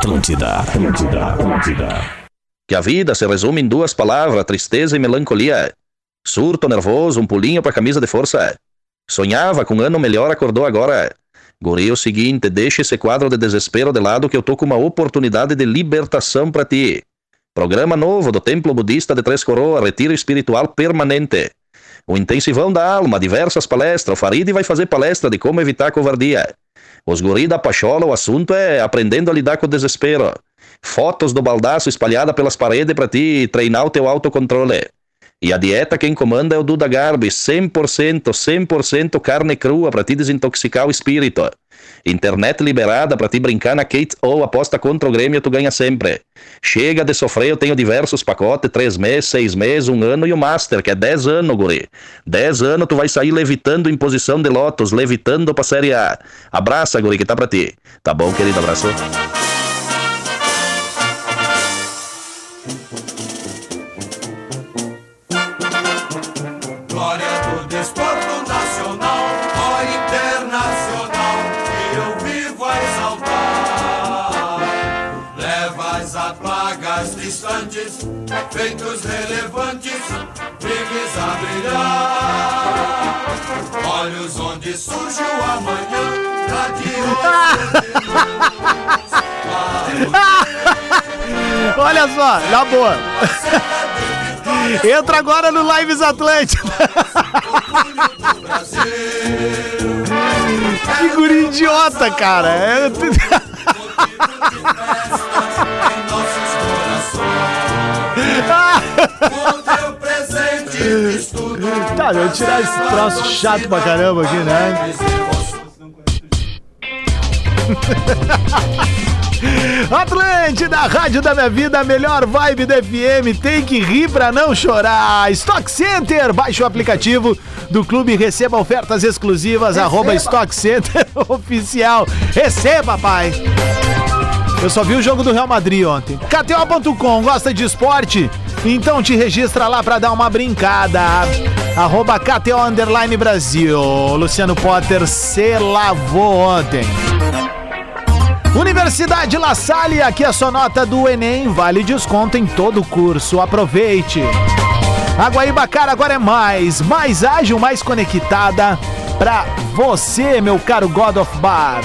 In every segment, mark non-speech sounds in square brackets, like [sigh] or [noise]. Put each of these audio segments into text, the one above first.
Atlântida, Atlântida, Atlântida. Que a vida se resume em duas palavras, tristeza e melancolia. Surto nervoso, um pulinho pra camisa de força. Sonhava com um ano melhor, acordou agora. Guri, o seguinte, deixa esse quadro de desespero de lado que eu tô com uma oportunidade de libertação pra ti. Programa novo do Templo Budista de Três Coroas, retiro espiritual permanente. O intensivão da alma, diversas palestras. O Farid vai fazer palestra de como evitar a covardia. Os guri da Pachola, o assunto é aprendendo a lidar com o desespero. Fotos do baldaço espalhada pelas paredes para ti treinar o teu autocontrole. E a dieta quem comanda é o Duda Garbi, 100%, 100% carne crua para te desintoxicar o espírito. Internet liberada para te brincar na Kate ou aposta contra o Grêmio, tu ganha sempre. Chega de sofrer, eu tenho diversos pacotes, três meses, seis meses, um ano e o Master, que é dez anos, guri. Dez anos tu vai sair levitando em posição de lotos, levitando pra Série A. Abraça, guri, que tá pra ti. Tá bom, querido? Abraço. Feitos relevantes, brilhos a brilhar. Olhos onde surge o amanhã, [laughs] Olha só, na boa. Entra agora no Lives Atlântida. [laughs] Que guri idiota, cara. É... Tá, eu vou tirar esse troço chato pra caramba aqui, né? [laughs] Atlântida, rádio da minha vida, melhor vibe da FM, tem que rir pra não chorar. Stock Center, baixe o aplicativo do clube receba ofertas exclusivas, arroba Stock Center [laughs] Oficial. Receba, pai! Eu só vi o jogo do Real Madrid ontem. KTO.com, gosta de esporte? Então te registra lá pra dar uma brincada. Arroba KTO Underline Brasil. Luciano Potter se lavou ontem. Universidade La Salle, aqui a sua nota do Enem, vale desconto em todo o curso. Aproveite. A Guaíbacara agora é mais, mais ágil, mais conectada pra você, meu caro God of Bar.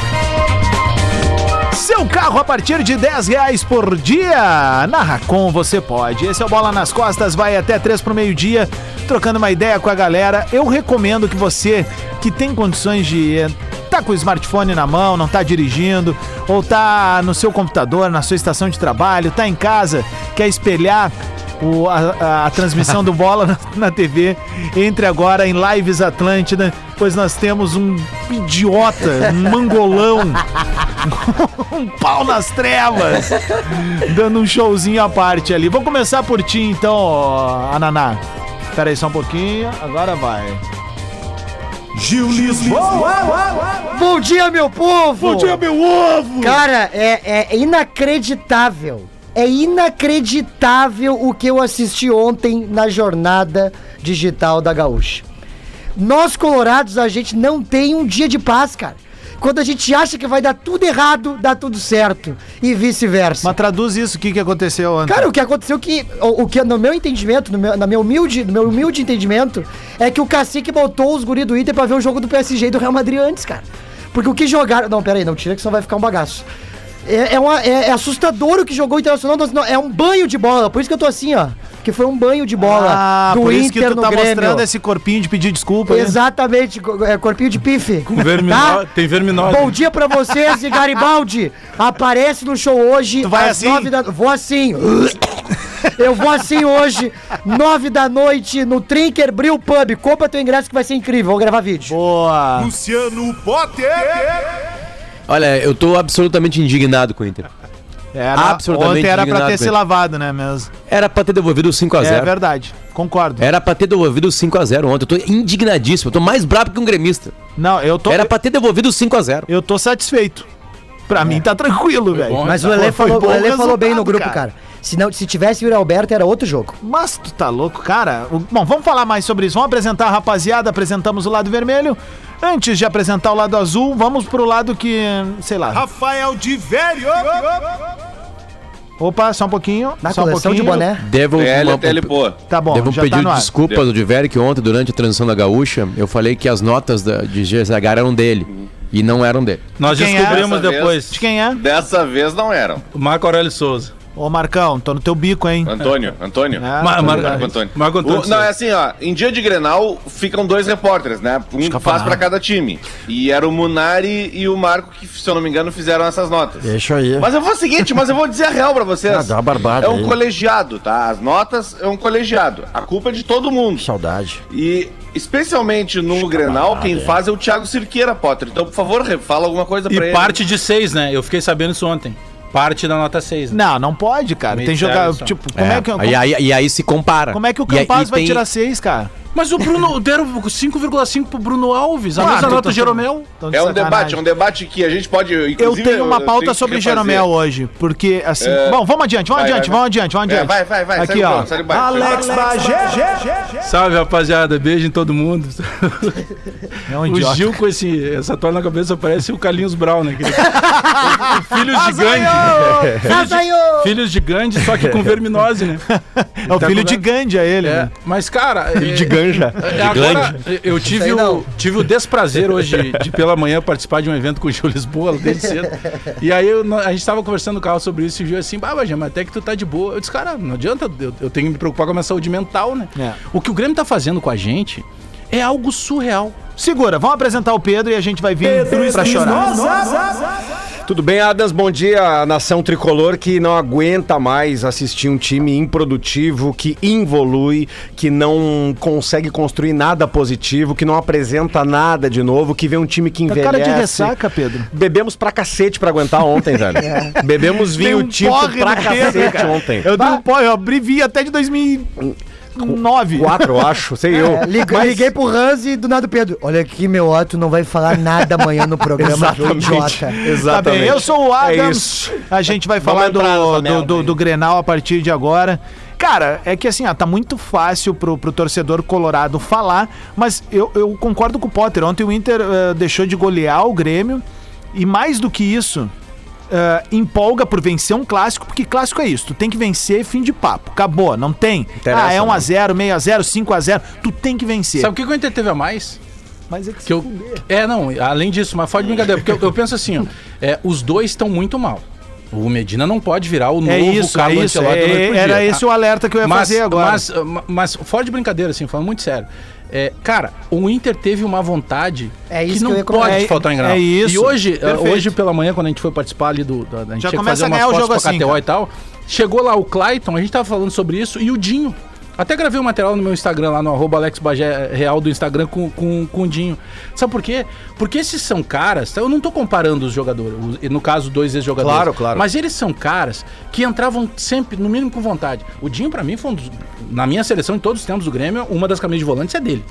Seu carro a partir de 10 reais por dia. Na Racon você pode. Esse é o Bola nas Costas, vai até 3 pro meio-dia, trocando uma ideia com a galera. Eu recomendo que você que tem condições de eh, tá com o smartphone na mão, não tá dirigindo, ou tá no seu computador, na sua estação de trabalho, tá em casa, quer espelhar o- a, a- a transmissão do Bola [laughs] na, na TV, entre agora em Lives Atlântida, pois nós temos um idiota, um mangolão, um pau nas trevas, dando um showzinho à parte ali. Vou começar por ti então, Ananá. Pera aí só um pouquinho, agora vai. Gil Lisboa. Bom dia, meu povo! Bom dia, meu ovo! Cara, é, é inacreditável. É inacreditável o que eu assisti ontem na jornada digital da Gaúcha. Nós, colorados, a gente não tem um dia de paz, cara. Quando a gente acha que vai dar tudo errado, dá tudo certo. E vice-versa. Mas traduz isso, o que, que aconteceu ontem? Cara, o que aconteceu que. O, o que, no meu entendimento, no meu, na meu humilde, no meu humilde entendimento, é que o cacique botou os guri do Inter pra ver o jogo do PSG e do Real Madrid antes, cara. Porque o que jogaram. Não, pera aí, não tira que senão vai ficar um bagaço. É, é, uma- é- é assustador o que jogou o Internacional. não, É um banho de bola. Por isso que eu tô assim, ó. Que foi um banho de bola ah, do por Inter isso que tu no tá Grêmio. mostrando esse corpinho de pedir desculpa. né? Exatamente, é, corpinho de pife. Verminó... Tá? Tem verminose. Bom dia pra vocês e Garibaldi. Aparece no show hoje. Tu vai às assim? nove da... Vou assim. Eu vou assim hoje, nove da noite, no Trinker Brill Pub. Compra teu ingresso que vai ser incrível. Vou gravar vídeo. Boa. Luciano Potter. Olha, eu tô absolutamente indignado com o Inter. Era, Absolutamente ontem era pra ter se lavado, né, mesmo? Era pra ter devolvido o 5x0. É verdade, concordo. Era pra ter devolvido o 5x0 ontem. Eu tô indignadíssimo. Eu tô mais brabo que um gremista. Não, eu tô, Era pra ter devolvido o 5x0. eu tô satisfeito. Pra mim tá tranquilo, velho. Mas o Foi Lelê falou, o Lelê falou bem no grupo, cara. Se, não, se tivesse o Alberto, era outro jogo. Mas tu tá louco, cara. O- Bom, vamos falar mais sobre isso. Vamos apresentar a rapaziada, apresentamos o lado vermelho. Antes de apresentar o lado azul, vamos pro lado que, sei lá. Rafael de Velho. Opa, só um pouquinho. Na só um coleção de pouquinho. boné. Devo, uma, TL, pô. Tá bom, devo um pedido tá no de ar. desculpas ao Diveri que ontem, durante a transição da Gaúcha, eu falei que as notas da, de GZH eram dele. E não eram dele. Nós Quem é? descobrimos Dessa depois. De quem é? Dessa vez não eram. O Marco Aurélio Souza. Ô, Marcão, tô no teu bico, hein? Antônio, Antônio. Ah, Ma- tá Mar- ligado. Marco Antônio. Marco Antônio O- não, é assim, ó. Em dia de Grenal ficam dois repórteres, né? Um faz pra cada time. E era o Munari e o Marco que, se eu não me engano, fizeram essas notas. Deixa aí. Mas eu vou o seguinte, mas eu vou dizer a real pra vocês. Ah, dá uma barbada é um aí. colegiado, tá? As notas é um colegiado. A culpa é de todo mundo. Saudade. E especialmente no Grenal, quem faz é o Thiago Cirqueira, Potter. Então, por favor, fala alguma coisa pra E ele. parte de 6, né? Eu fiquei sabendo isso ontem. Parte da nota 6. Né? Não, não pode, cara. Me Tem isso. Tipo, como é, que. e, Como, aí, e aí se compara. como é que o E Campaz e vai tem- tirar seis, cara? Mas o Bruno deram 5,5 pro Bruno Alves, a Ah, mesma nota tá- do Jeromel. Tão de É um debate, é um debate que a gente pode. Eu tenho uma pauta sobre. Jeromel hoje, porque assim. É. Bom, vamos adiante, vamos Vai, adiante, vai, vamos adiante, vamos É, adiante. vai, vai, vai. Aqui, o ó. o o Alex. Bagé. Salve, rapaziada. Beijo em todo mundo. [laughs] É um O idiota. Gil com esse, essa toalha na cabeça parece o Carlinhos Brown, né? Aquele- [laughs] o filho de Gandhi. [laughs] Azaiô! Filhos de Gandhi, só que com verminose, né? É o Tá filho de Gandhi, é ele, É, né? mas, cara. Filho é- de ganja. É, agora, eu tive o, tive o desprazer hoje de pela manhã participar de um evento com o Gil Lisboa, desde cedo. E aí eu- a gente tava conversando no carro sobre isso e o Gil assim, bah, mas até que tu tá de boa. Eu disse, cara, não adianta, eu, eu tenho que me preocupar com a minha saúde mental, né? É. O que o Grêmio tá fazendo com a gente é algo surreal. Segura, vamos apresentar o Pedro e a gente vai vir pra chorar. Tudo bem, Adams? Bom dia, nação tricolor que não aguenta mais assistir um time improdutivo, que involui, que não consegue construir nada positivo, que não apresenta nada de novo, que vê um time que Tá envelhece. cara de ressaca, Pedro. Bebemos pra cacete pra aguentar ontem, [laughs] velho. Bebemos vinho um porre pra Pedro, cacete cara. ontem. Eu dei um pó, eu abri vi até de 2009. Quatro, eu acho, sei eu. É, lig- Mas- Liguei pro Hans e do nada o Pedro. Olha aqui, meu ó, tu não vai falar nada amanhã no programa, idiota. Tá Exatamente. bem, eu sou o É Adams. isso. a gente vai falar do, do, do, do Grenal a partir de agora. Cara, é que assim, ó, tá muito fácil pro, pro torcedor colorado falar, mas eu, eu concordo com o Potter. Ontem o Inter eh, deixou de golear o Grêmio e mais do que isso, eh, empolga por vencer um clássico, porque clássico é isso, tu tem que vencer fim de papo. Acabou, não tem. Interessa, ah, é 1 né? a 0 meio a 0 5 a 0 tu tem que vencer. Sabe o que o Inter teve a mais? Mas é que, Que eu, é, não, além disso, mas fora de brincadeira, porque eu, eu penso assim, ó, é, os dois estão muito mal. O Medina não pode virar o novo é isso, é Carlo isso. Ancelotti da noite é- pro era dia, esse tá? o alerta que eu ia mas, fazer agora. Mas, ma- mas fora de brincadeira, assim, falando muito sério. É, cara, o Inter teve uma vontade É isso que que não eu ia pode. É- faltar em Granal. é isso. E hoje, eh, Perfeito. hoje pela manhã, quando a gente foi participar ali do. da- a gente Já tinha que fazer a umas ganhar o fotos jogo com a assim, KTO cara. e tal. Chegou lá o Clayton, a gente tava falando sobre isso, e o Dinho. Até gravei um material no meu Instagram, lá no arroba Alex Bagé Real do Instagram com, com, com o Dinho. Sabe por quê? Porque esses são caras, eu não tô comparando os jogadores, os- no caso, dois ex-jogadores. Claro, claro. Mas eles são caras que entravam sempre, no mínimo, com vontade. O Dinho, pra mim, foi um dos, na minha seleção, em todos os tempos do Grêmio, uma das camisas de volantes é dele.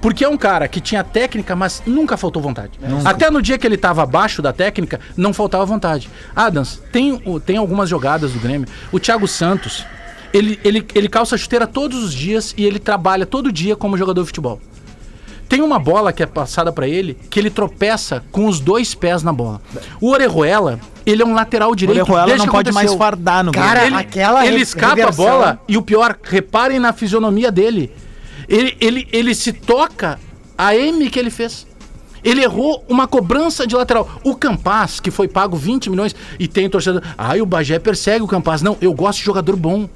Porque é um cara que tinha técnica, mas nunca faltou vontade. Até no dia que ele tava abaixo da técnica, não faltava vontade. Adams, tem, tem algumas jogadas do Grêmio. O Thiago Santos, ele, ele, ele calça chuteira todos os dias e ele trabalha todo dia como jogador de futebol. Tem uma bola que é passada pra ele que ele tropeça com os dois pés na bola. O Orejuela, ele é um lateral o direito. Orejuela desde não pode mais fardar no Cara, ele, aquela ele escapa reversão. a bola e o pior, reparem na fisionomia dele. Ele, ele, ele se toca a M que ele fez. Ele errou uma cobrança de lateral. O Campaz, que foi pago 20 milhões, e tem torcedor. Ai, o Bagé persegue o Campaz. Não, eu gosto de jogador bom.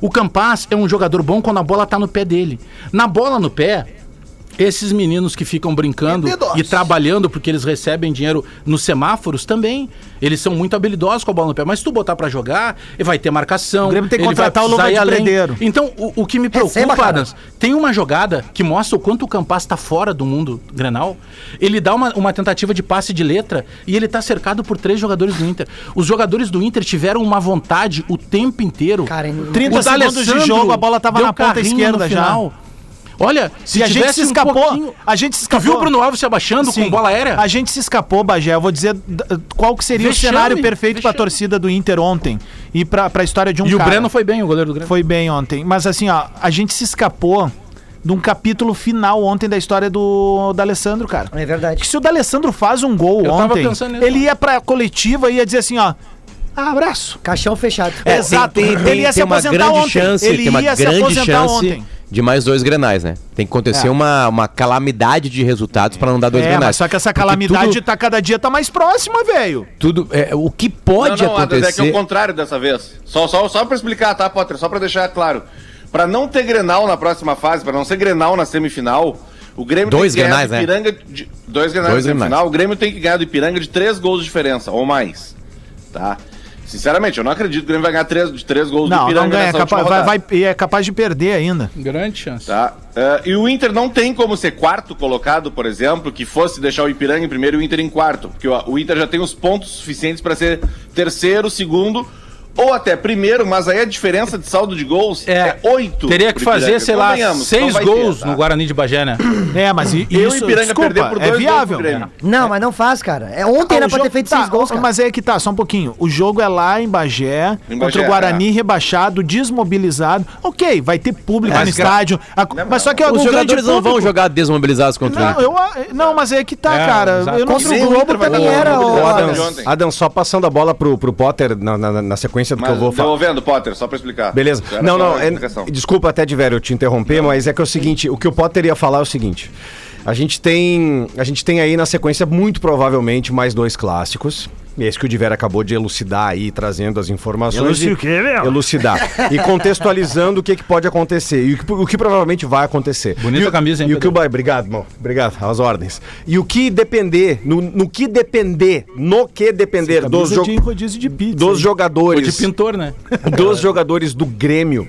O Campaz é um jogador bom quando a bola tá no pé dele. Na bola no pé, esses meninos que ficam brincando e trabalhando porque eles recebem dinheiro nos semáforos também. Eles são muito habilidosos com a bola no pé. Mas se tu botar pra jogar, ele vai ter marcação. O Grêmio tem que contratar o Luva ir de. Então, o, o que me Receba, preocupa. Adams, tem uma jogada que mostra o quanto o Campas tá fora do mundo Grenal. Ele dá uma, uma tentativa de passe de letra e ele tá cercado por três jogadores do Inter. Os jogadores do Inter tiveram uma vontade o tempo inteiro. Cara, em 30 O segundos de jogo, a bola tava na ponta esquerda já. Olha, se E a gente se um escapou. pouquinho- A gente se Tu escapou. viu o Bruno Alves se abaixando Sim. com bola aérea? A gente se escapou, Bagé. Eu vou dizer qual que seria Vexame, o cenário perfeito pra vexame. torcida do Inter ontem. E pra, pra história de um E o cara. Breno foi bem, o goleiro do Grêmio. Foi bem ontem. Mas assim, ó, a gente se escapou de um capítulo final ontem da história do D'Alessandro, cara. É verdade. Que se o D'Alessandro faz um gol Eu ontem, pensando nisso. ele ia pra coletiva e ia dizer assim, ó. Abraço. Caixão fechado. É, Exato. Tem, tem, Ele ia tem, se aposentar grande ontem. chance, Ele ia se aposentar chance ontem. De mais dois grenais, né? Tem que acontecer É. uma, uma calamidade de resultados pra não dar dois É, grenais. mas só que essa calamidade tudo, tá cada dia tá mais próxima, velho. tudo é, o que pode não, não, Adams, é que é acontecer o contrário dessa vez. Só, só, só pra explicar, tá, Potter? Só pra deixar claro. Pra não ter Grenal na próxima fase, pra não ser Grenal na semifinal, o Grêmio Dois tem que ganhar Grenais, do né? Ipiranga de, dois Grenais Dois na Grenais. semifinal, o Grêmio tem que ganhar do Ipiranga de três gols de diferença, ou mais. Tá? Sinceramente, eu não acredito que o Grêmio vai ganhar três, de três gols do Não, Ipiranga não ganha. é Capaz, vai, vai, e é capaz de perder ainda. Grande chance. Tá? Eh, e o Inter não tem como ser quarto colocado, por exemplo, que fosse deixar o Ipiranga em primeiro e o Inter em quarto. Porque o, o Inter já tem os pontos suficientes para ser terceiro, segundo ou até primeiro, mas aí a diferença de saldo de gols é, oito. Teria que fazer, Ipiranga. sei lá, Convenhamos, não seis gols ter, tá? no Guarani de Bagé, né? É, mas i- Eu e isso, Ipiranga desculpa, perder por é dois gols viável. pro Grêmio. Não, mas não faz, cara. É, ontem Ah, era pra jogo- ter feito tá, seis gols, cara. Mas é que tá, só um pouquinho. O jogo é lá em Bagé, Em contra Bagé, o Guarani é. rebaixado, desmobilizado. Ok, vai ter público no estádio. A- mas só que Os jogadores não vão jogar desmobilizados contra o Não, eu, a- não, mas é que tá, É, cara. exato. Eu não Contra sei. o Globo também era. Adam, só passando a bola pro, Potter na, na- na sequência do que Mas eu vou falar. devolvendo, Potter, só pra explicar. Beleza. Não, não, é- desculpa até de velho eu te interromper, mas é que é o seguinte, o que o Potter ia falar é o seguinte. A gente tem, a gente tem aí na sequência muito provavelmente mais dois clássicos. Esse que o Diver acabou de elucidar aí, trazendo as informações. Elucidar e- o quê, meu? Elucidar. e contextualizando o que, que pode acontecer. E o que, o que provavelmente vai acontecer. Bonita e o- camisa, hein, E o que o? Ba- Obrigado, irmão. Obrigado, às ordens. E o que depender, no, no que depender, no que depender dos, Camisa jo de pizza. dos hein? Jogadores de pintor, né? [laughs] dos jogadores do Grêmio.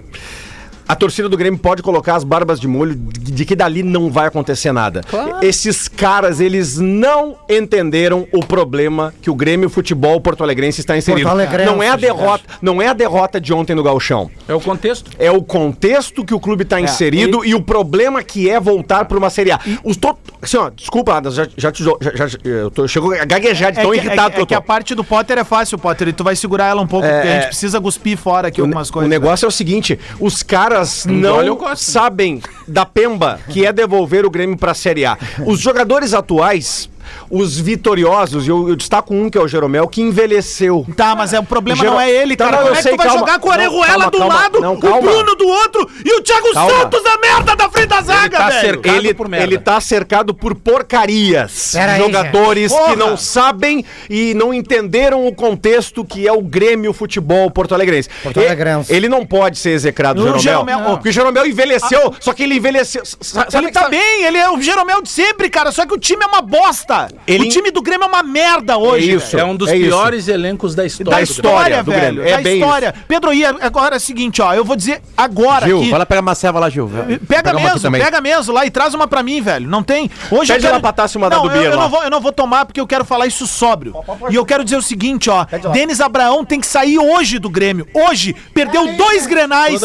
A torcida do Grêmio pode colocar as barbas de molho de que dali não vai acontecer nada. Esses caras, eles não entenderam o problema que o Grêmio Futebol Porto Alegrense está inserido. Porto Alegrense, não é a derrota, não é a derrota de ontem no Gauchão. É o contexto. É o contexto que o clube está inserido e... o problema que é voltar para uma Série A. Os to... assim, ó, desculpa, Adas, já, já te já, já- eu tô, chegou a gaguejar de É tão que, irritado é, que eu é que a parte do Potter é fácil, Potter, e tu vai segurar ela um pouco, porque a gente precisa cuspir fora aqui O, algumas o coisas. negócio é o seguinte: os caras eu não gosto. sabem da pemba que é devolver o Grêmio pra Série A. Os jogadores atuais, os vitoriosos, eu, eu destaco um que é o Jeromel, que envelheceu. Tá, mas é, o problema Gero- não é ele, Tá, cara. não, Como eu é que sei, tu vai calma. jogar com o Não, Orejuela do calma. lado, Não, o. Bruno do outro e o Thiago Calma. Santos da merda da frente da zaga, tá velho? cercado. Ele, por merda. ele tá cercado por porcarias. Pera aí, jogadores gente. que não sabem e não entenderam o contexto que é o Grêmio Futebol Porto Alegrense. Porto E- Alegrense. Ele não pode ser execrado, O o Jeromel. Jeromel- Porque o Jeromel envelheceu, só que ele envelheceu. sa- sabe- Ele tá sabe- bem, ele é o Jeromel de sempre, cara. Só que o time é uma bosta. Ele- O time do Grêmio é uma merda hoje. É isso. velho. É um dos É isso. piores elencos da história. Da do história, do velho. Grêmio. É da história. Pedro, e agora é o seguinte, ó. Eu vou dizer agora Gil, aqui. vai lá pegar uma ceva lá, Gil. Pega uma aqui mesmo, pega mesmo lá e traz uma pra mim, velho. Não tem. Hoje Pede lá pra uma da não, do eu, Bia eu não vou, eu não vou tomar porque eu quero falar isso sóbrio. E eu quero dizer o seguinte, ó. Denis Abraão tem que sair hoje do Grêmio. Hoje perdeu dois grenais.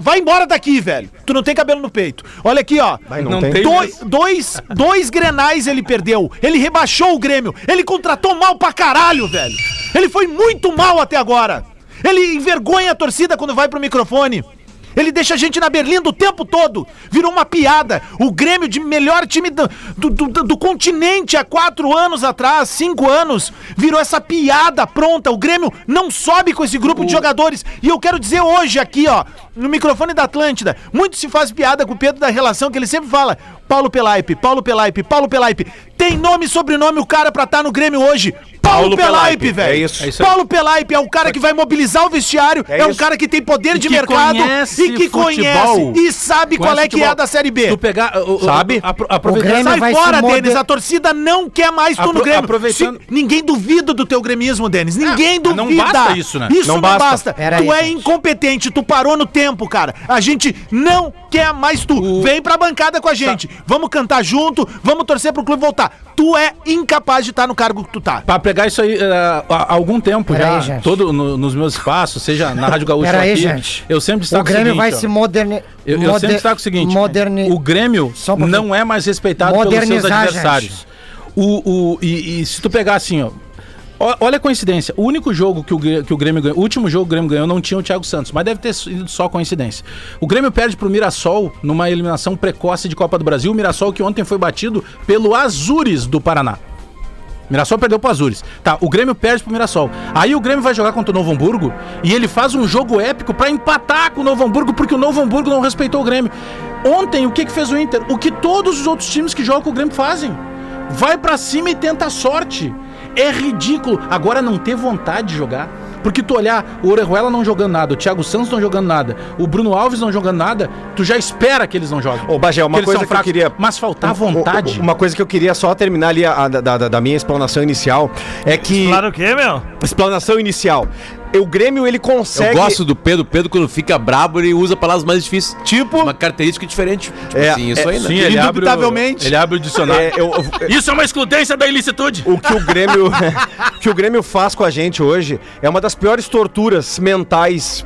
Vai embora daqui, velho. Tu não tem cabelo no peito. Olha aqui, ó. Não tem. Dois, [laughs] dois, dois grenais ele perdeu. Ele rebaixou o Grêmio. Ele contratou mal pra caralho, velho. Ele foi muito mal até agora. Ele envergonha a torcida quando vai pro microfone. Ele deixa a gente na berlinda o tempo todo. Virou uma piada. O Grêmio de melhor time do, do, do- do continente há quatro anos atrás, cinco anos, virou essa piada pronta. O Grêmio não sobe com esse grupo de jogadores. E eu quero dizer hoje aqui, ó, no microfone da Atlântida, muito se faz piada com o Pedro da relação que ele sempre fala. Paulo Pelaipe, Paulo Pelaipe, Paulo Pelaipe. Tem nome e sobrenome o cara pra estar no Grêmio hoje. Paulo, Paulo Pelaipe, velho. é isso. É isso. Paulo Pelaipe é o cara que vai mobilizar o vestiário, é, É um cara que tem poder de mercado conhece e que futebol. conhece e sabe qual é Conhece que é futebol. da Série B. Tu pegar. o- o- Sabe? apro- O aproveitando- Grêmio Sai vai fora, Denis. A torcida não quer mais tu no Apro- Grêmio. aproveitando- Se- ninguém duvida do teu gremismo, Denis. Ninguém não duvida. basta isso, né? Isso não, Não basta. basta. Tu aí, é gente. incompetente. Tu parou no tempo, cara. A gente não quer mais tu. Vem pra bancada com a gente. Vamos cantar junto. Vamos torcer pro clube voltar. Tu é incapaz de estar no cargo que tu tá. Pra pegar isso aí eh, há algum tempo Pera já, aí, gente. todo no- nos meus espaços, seja na Rádio Gaúcha Pera aí, aqui, gente. eu sempre O destaco Grêmio vai ó. se modernizar. Eu, eu sempre destaco o seguinte: Moderni... o Grêmio um não é mais respeitado pelos seus adversários. O, o, e, e se tu pegar assim, ó. Olha a coincidência. O único jogo que o, que o Grêmio ganhou, o último jogo que o Grêmio ganhou não tinha o Thiago Santos, mas deve ter sido só coincidência. O Grêmio perde pro Mirassol numa eliminação precoce de Copa do Brasil. O Mirassol que ontem foi batido pelo Azures do Paraná. Mirassol perdeu pro Azures. Tá, o Grêmio perde pro Mirassol. Aí o Grêmio vai jogar contra o Novo Hamburgo e ele faz um jogo épico pra empatar com o Novo Hamburgo porque o Novo Hamburgo não respeitou o Grêmio. Ontem, o que que fez o Inter? O que todos os outros times que jogam com o Grêmio fazem. Vai pra cima e tenta a sorte. É ridículo. Agora não ter vontade de jogar. Porque tu olhar o Orejuela não jogando nada, o Thiago Santos não jogando nada, o Bruno Alves não jogando nada, tu já espera que eles não joguem. Ô, Bagé, uma coisa que eu queria- Mas faltar vontade. um- Uma coisa que eu queria só terminar ali a- a- da, da- da minha explanação inicial é que. Claro o quê, meu? Explanação inicial. O Grêmio ele Eu consegue. gosto do Pedro. Pedro, quando fica brabo, ele usa palavras mais difíceis. Tipo, Uma característica diferente. Tipo É, assim, isso é, aí, né? Sim, ele abre, o, Indubitavelmente. ele abre o dicionário. É, eu- eu- Isso é uma excludência da ilicitude. o que o Grêmio [laughs] o que o Grêmio faz com a gente hoje é uma das piores torturas mentais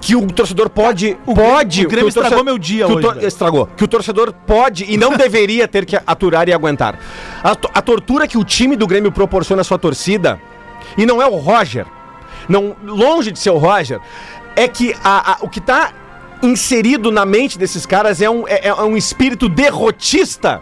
que o torcedor pode o pode Grêmio- o Grêmio torcedor- estragou meu dia que o hoje, estragou que o torcedor pode e não [laughs] deveria ter que aturar e aguentar a, to- a tortura que o time do Grêmio proporciona à sua torcida e não é o Roger não longe de ser o Roger é que a- a- o que tá inserido na mente desses caras é um, é- é um espírito derrotista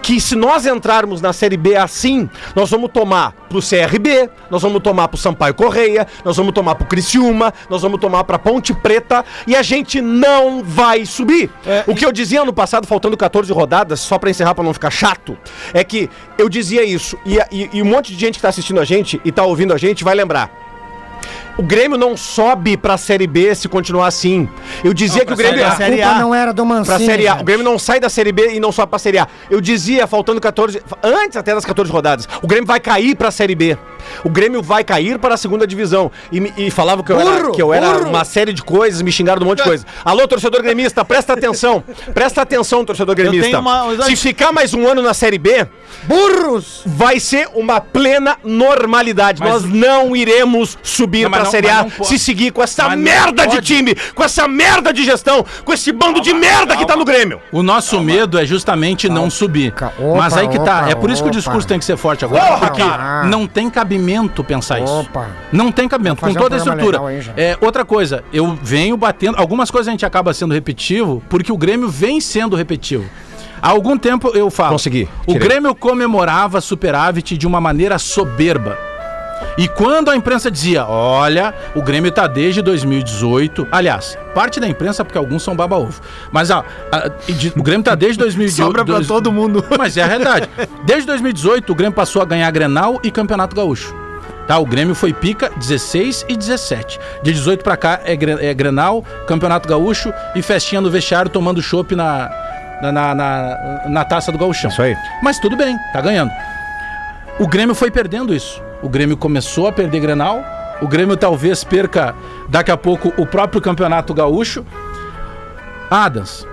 que se nós entrarmos na Série B assim, nós vamos tomar pro CRB, nós vamos tomar pro Sampaio Correia, nós vamos tomar pro Criciúma, nós vamos tomar pra Ponte Preta e a gente não vai subir. o que eu dizia ano passado, faltando 14 rodadas, só pra encerrar pra não ficar chato, é que eu dizia isso e, e- e um monte de gente que tá assistindo a gente e tá ouvindo a gente vai lembrar. O Grêmio não sobe pra Série B se continuar assim. Eu dizia que o Grêmio. A Série culpa A. não era do Mancini. Pra Série A. gente. O Grêmio não sai da Série B e não sobe pra Série A. Eu dizia, faltando 14. Antes até das 14 rodadas, o Grêmio vai cair pra Série B. O Grêmio vai cair para a segunda divisão. E, e falava que eu era, Burro, que eu era burro. uma série de coisas, me xingaram de um monte de coisa. Alô, torcedor gremista, presta atenção. Presta atenção, torcedor gremista. uma- Se ficar mais um ano na Série B, Burros! vai ser uma plena normalidade. Mas- Nós não iremos subir Não, mas pra não- Série mas A não se seguir com essa Mas não merda de pode. time, com essa merda de gestão, com esse bando de merda que tá no Grêmio. O nosso medo é justamente não subir. Ca- Mas opa, aí que tá. opa, é por isso que o opa. discurso tem que ser forte agora. Porra, porque cara. não tem cabimento pensar isso. Opa. Não tem cabimento. Com Vamos fazer toda a um programa estrutura. legal aí, já. é, outra coisa, eu venho batendo. Algumas coisas a gente acaba sendo repetitivo porque o Grêmio vem sendo repetitivo. Há algum tempo eu falo. Consegui. O Tirei. Grêmio comemorava superávit de uma maneira soberba. E quando a imprensa dizia, olha, o Grêmio tá desde 2018. Aliás, parte da imprensa, porque alguns são baba-ovo. Mas ó, a- de- o Grêmio tá desde 2018. [laughs] Sobra pra todo mundo. [laughs] Mas é a realidade. Desde 2018, o Grêmio passou a ganhar Grenal e Campeonato Gaúcho. Tá, o Grêmio foi pica 16 e 17. De 18 pra cá é, é Grenal, Campeonato Gaúcho e festinha no vestiário tomando chopp na, na, na, na- na taça do Gaúchão. Isso aí. Mas tudo bem, tá ganhando. O Grêmio foi perdendo isso. O Grêmio começou a perder Grenal. O Grêmio talvez perca daqui a pouco o próprio Campeonato Gaúcho. Adams.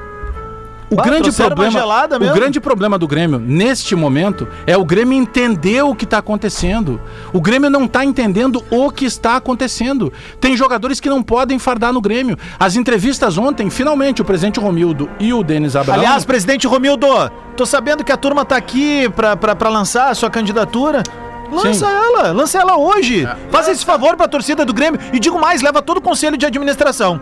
O grande problema, o grande problema do Grêmio neste momento é o Grêmio entender o que está acontecendo. O Grêmio não está entendendo o que está acontecendo. Tem jogadores que não podem fardar no Grêmio. As entrevistas ontem, finalmente, o presidente Romildo e o Denis Abraão. Aliás, presidente Romildo, tô sabendo que a turma tá aqui pra lançar a sua candidatura. Lança Sim. ela, lança ela hoje. Faça esse favor pra torcida do Grêmio. E digo mais, leva todo o conselho de administração.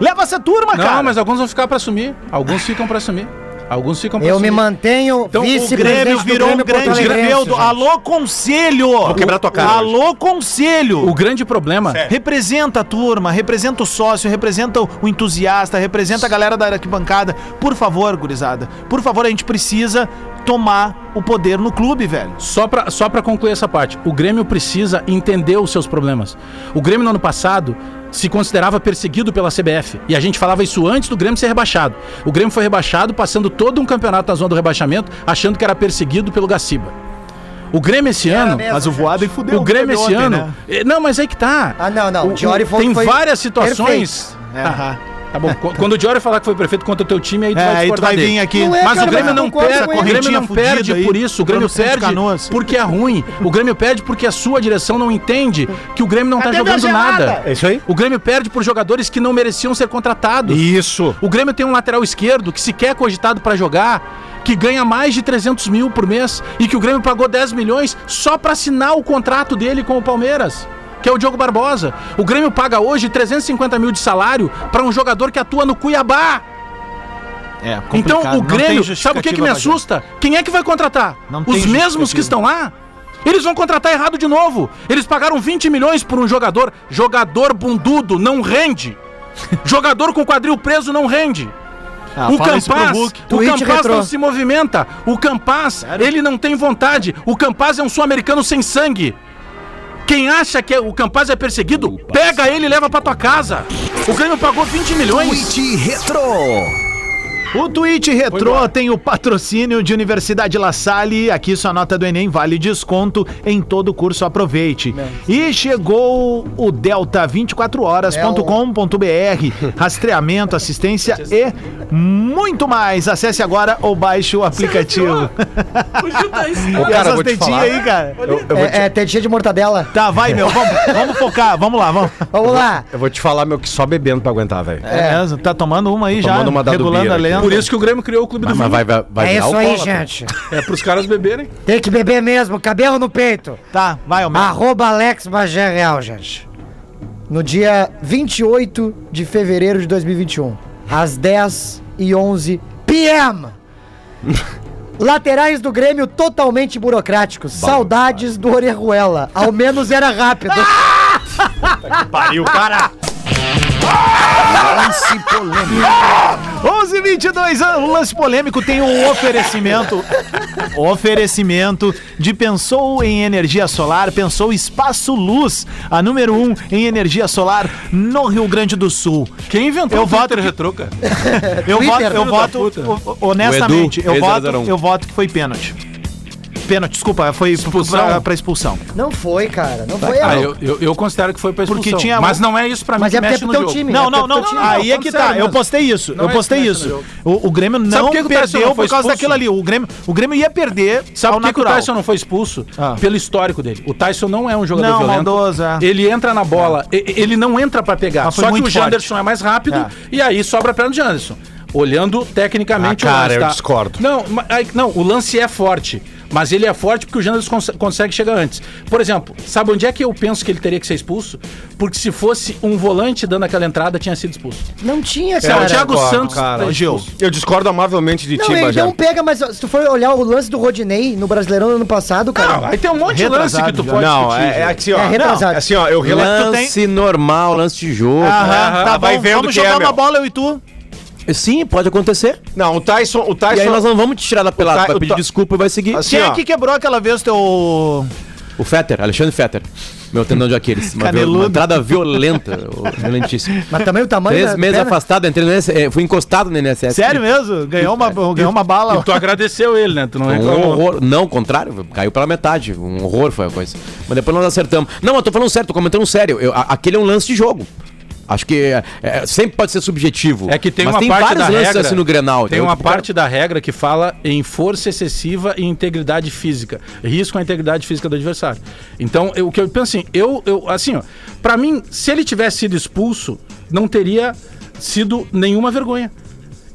Leva essa turma, não, cara. mas alguns vão ficar para assumir. Alguns ficam para assumir. Alguns ficam Eu assumir. me mantenho Então, o Grêmio virou um Grêmio grande Porto Alegrense, feudo. Alô, conselho! Vou quebrar tua cara Alô, conselho! O grande problema Representa a turma, representa o sócio, representa o o entusiasta, representa a galera da arquibancada. Por favor, gurizada. Por favor, a gente precisa tomar o poder no clube, velho. Só pra, só pra concluir essa parte, o Grêmio precisa entender os seus problemas. O Grêmio no ano passado se considerava perseguido pela CBF. E a gente falava isso antes do Grêmio ser rebaixado. O Grêmio foi rebaixado, passando todo um campeonato na zona do rebaixamento, achando que era perseguido pelo Gaciba. O Grêmio esse ano. mesmo, Mas o voado fudeu O Grêmio esse ontem, ano. né? eh, Não, mas aí que tá. Ah, não, não. O- O Tem foi várias situações. Aham. Tá bom. Qu- Quando o Diori falar que foi prefeito contra o teu time, aí tu É, vai aí tu discordar vai vir aqui. É, Mas cara, o Grêmio mas não perde, o. Grêmio não perde fudida por aí, isso. O Grêmio perde Canoas. porque é ruim. O Grêmio perde porque a sua direção não entende que o Grêmio não tá Cadê minha jogando nada. É isso aí? O Grêmio perde por jogadores que não mereciam ser contratados. Isso. O Grêmio tem um lateral esquerdo que sequer é cogitado pra jogar, que ganha mais de 300 mil por mês e que o Grêmio pagou 10 milhões só pra assinar o contrato dele com o Palmeiras. Que é o Diogo Barbosa. O Grêmio paga hoje 350 mil de salário pra um jogador que atua no Cuiabá. É, Então o Grêmio, sabe o que, que me assusta? Quem é que vai contratar? Não Os mesmos que estão lá? Eles vão contratar errado de novo. Eles pagaram 20 milhões por um jogador. Jogador bundudo não rende. [laughs] jogador com quadril preso não rende. Ah, o Campaz, o Campaz retrô. não se movimenta. O Campaz, ele não tem vontade. O Campaz é um sul-americano sem sangue. Quem acha que é- o Campaz é perseguido, pega ele e leva pra tua casa. O Grêmio pagou 20 milhões. Tweet Retro. O Tweet Retrô tem o patrocínio de Universidade La Salle. Aqui sua nota do Enem vale desconto em todo o curso. Aproveite. E chegou o delta24horas.com.br. [laughs] Rastreamento, assistência e muito mais. Acesse agora ou baixe o aplicativo. [laughs] Ô, E cara, essas vou te tetinhas falar. aí, cara. Eu, eu vou te, É, é tetinha de mortadela. Tá, vai, meu. Vamos, vamos focar. Vamos lá, vamos. Vamos lá. eu vou te falar, meu, que só bebendo pra aguentar, velho. É, mesmo? Tá tomando uma aí já, tomando uma da regulando Dubira a aqui. lenda. Por isso que o Grêmio criou o Clube do Mas, mas Vinho. vai, vai, vai é isso aí, gente. É pros caras beberem. Tem que beber mesmo, cabelo no peito. Tá, vai, Almeida. Arroba Alex Bagé Real, gente. No dia 28 de fevereiro de 2021, às 10 e 11 p.m. [laughs] Laterais do Grêmio totalmente burocráticos. Saudades do Orejuela. Ao menos era rápido. [laughs] Pariu, cara! Lance polêmico. 11 22 um lance polêmico tem um oferecimento. oferecimento de Pensou em Energia Solar, Pensou Espaço Luz, a número 1 um em energia solar no Rio Grande do Sul. Quem inventou Eu o voto Twitter que- cara? Eu voto, Twitter, eu voto puta. o- o- honestamente, O Edu, eu voto, 601. eu voto que foi pênalti. Pênalti, desculpa, foi Expulsão? Pra, pra expulsão. Não foi, cara. Não foi. Ah, eu, eu, eu considero que foi pra Porque expulsão. tinha- Mas não é isso pra mim Mas que é porque mexe é no teu jogo. time. Não, é não, não. Aí é que tá. Eu postei isso. Não eu é postei isso que isso. O, o Grêmio não que perdeu por causa daquilo ali. O Grêmio, o Grêmio ia perder Sabe por que, o. Tyson não foi expulso? Ah. Pelo histórico dele. O Tyson não é um jogador Não, violento. maldoso, é. Ele entra na bola, ele não entra pra pegar. Só que o Janderson é mais rápido É. e aí sobra a perna do Janderson. Olhando tecnicamente Ah, cara, o lance, eu discordo. Não, não, o lance é forte. Mas ele é forte porque o Janderson cons- consegue chegar antes. Por exemplo, sabe onde é que eu penso que ele teria que ser expulso? Porque se fosse um volante dando aquela entrada, tinha sido expulso. Não tinha, Se é o cara. Thiago concordo, Santos cara. tá Ô, Gil. Eu discordo amavelmente de Não, ti, ele não pega, mas se tu for olhar o lance do Rodinei no Brasileirão no ano passado, cara. Não, aí tem um monte de lance que tu já. pode Não, discutir, é, é assim, ó. É retrasado. Não, assim, ó, eu relato. Lance normal, lance de jogo. Aham, tá vai bom, vendo vamos que é, jogar meu. uma bola eu e tu. Sim, pode acontecer. Não, o Tyson. O E Tyson. aí nós não vamos te tirar da pelada. Ty- Vai pedir desculpa e vai seguir. Assim, Quem é ó. que quebrou aquela vez teu... O Fetter, Alexandre Fetter. Meu tendão de Aquiles. Uma, Caneludo. uma entrada violenta. Violentíssima. [laughs] Mas também o tamanho Três da meses perna- afastado, entrei no NSS, eh, fui encostado no NSS. Sério mesmo? Ganhou uma, ganhou uma bala. E tu agradeceu ele, né? Tu não Um reclamou. horror. Não, contrário, caiu pela metade. Um horror foi a coisa. Mas depois nós acertamos. Não, eu tô falando sério, tô comentando sério. Eu- aquele é um lance de jogo. Acho que é, é, sempre pode ser subjetivo. É que tem uma tem parte da regra. assim no Grenal. Tem entendeu? uma parte da regra que fala em força excessiva e integridade física. Risco à integridade física do adversário. Então, eu- o que eu penso assim, eu, eu assim, ó, para mim, se ele tivesse sido expulso, não teria sido nenhuma vergonha.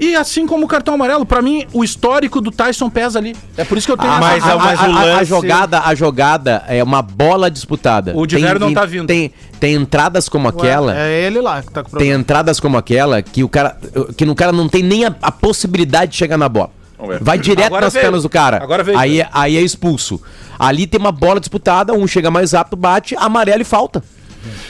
E assim como o cartão amarelo, pra mim, o histórico do Tyson pesa ali. É por isso que eu tenho Ah, mas a- mas o a, a lance- jogada, a jogada é uma bola disputada. O Diverio não tá vindo. Tem, tem entradas como aquela. É ele lá que tá com Tem problema. entradas como aquela que o cara que no cara não tem nem a, a possibilidade de chegar na bola. Vai direto Agora nas veio. pernas do cara. Agora veio. Aí, é- aí é expulso. Ali tem uma bola disputada, um chega mais rápido, bate, amarelo e falta.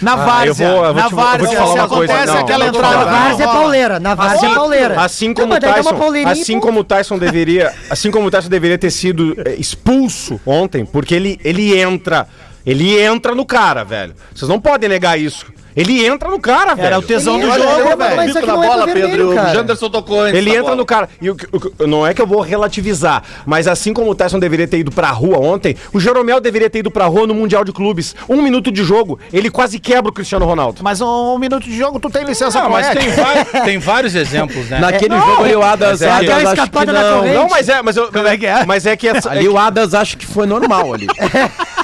Na várzea, eu vou- eu vou na te- vou te várzea, falar se uma coisa, acontece não, aquela entrada... falar. Na várzea é pauleira, na várzea é pauleira. Assim como Tyson, assim como o Tyson deveria, assim como o Tyson deveria ter sido eh, expulso ontem, porque ele, ele entra, ele entra no cara, velho. Vocês não podem negar isso. Ele entra no cara, velho. Era o tesão do Ele jogo, entra, velho. mas isso na é bola, Pedro. O. Janderson tocou antes. Ele da entra bola. no cara. E o o não é que eu vou relativizar, mas assim como o Tyson deveria ter ido pra rua ontem, o Jeromel deveria ter ido pra rua no Mundial de Clubes. Um minuto de jogo, ele quase quebra o Cristiano Ronaldo. Mas um, um minuto de jogo, tu tem licença Não, mas tem, [laughs] tem vários exemplos, né? Naquele jogo ali o Adas, mas é Adas aquela acho que não. Não, mas é, mas eu, Como é que é? Mas é que essa, Ali o Adas acho que foi normal ali. [laughs]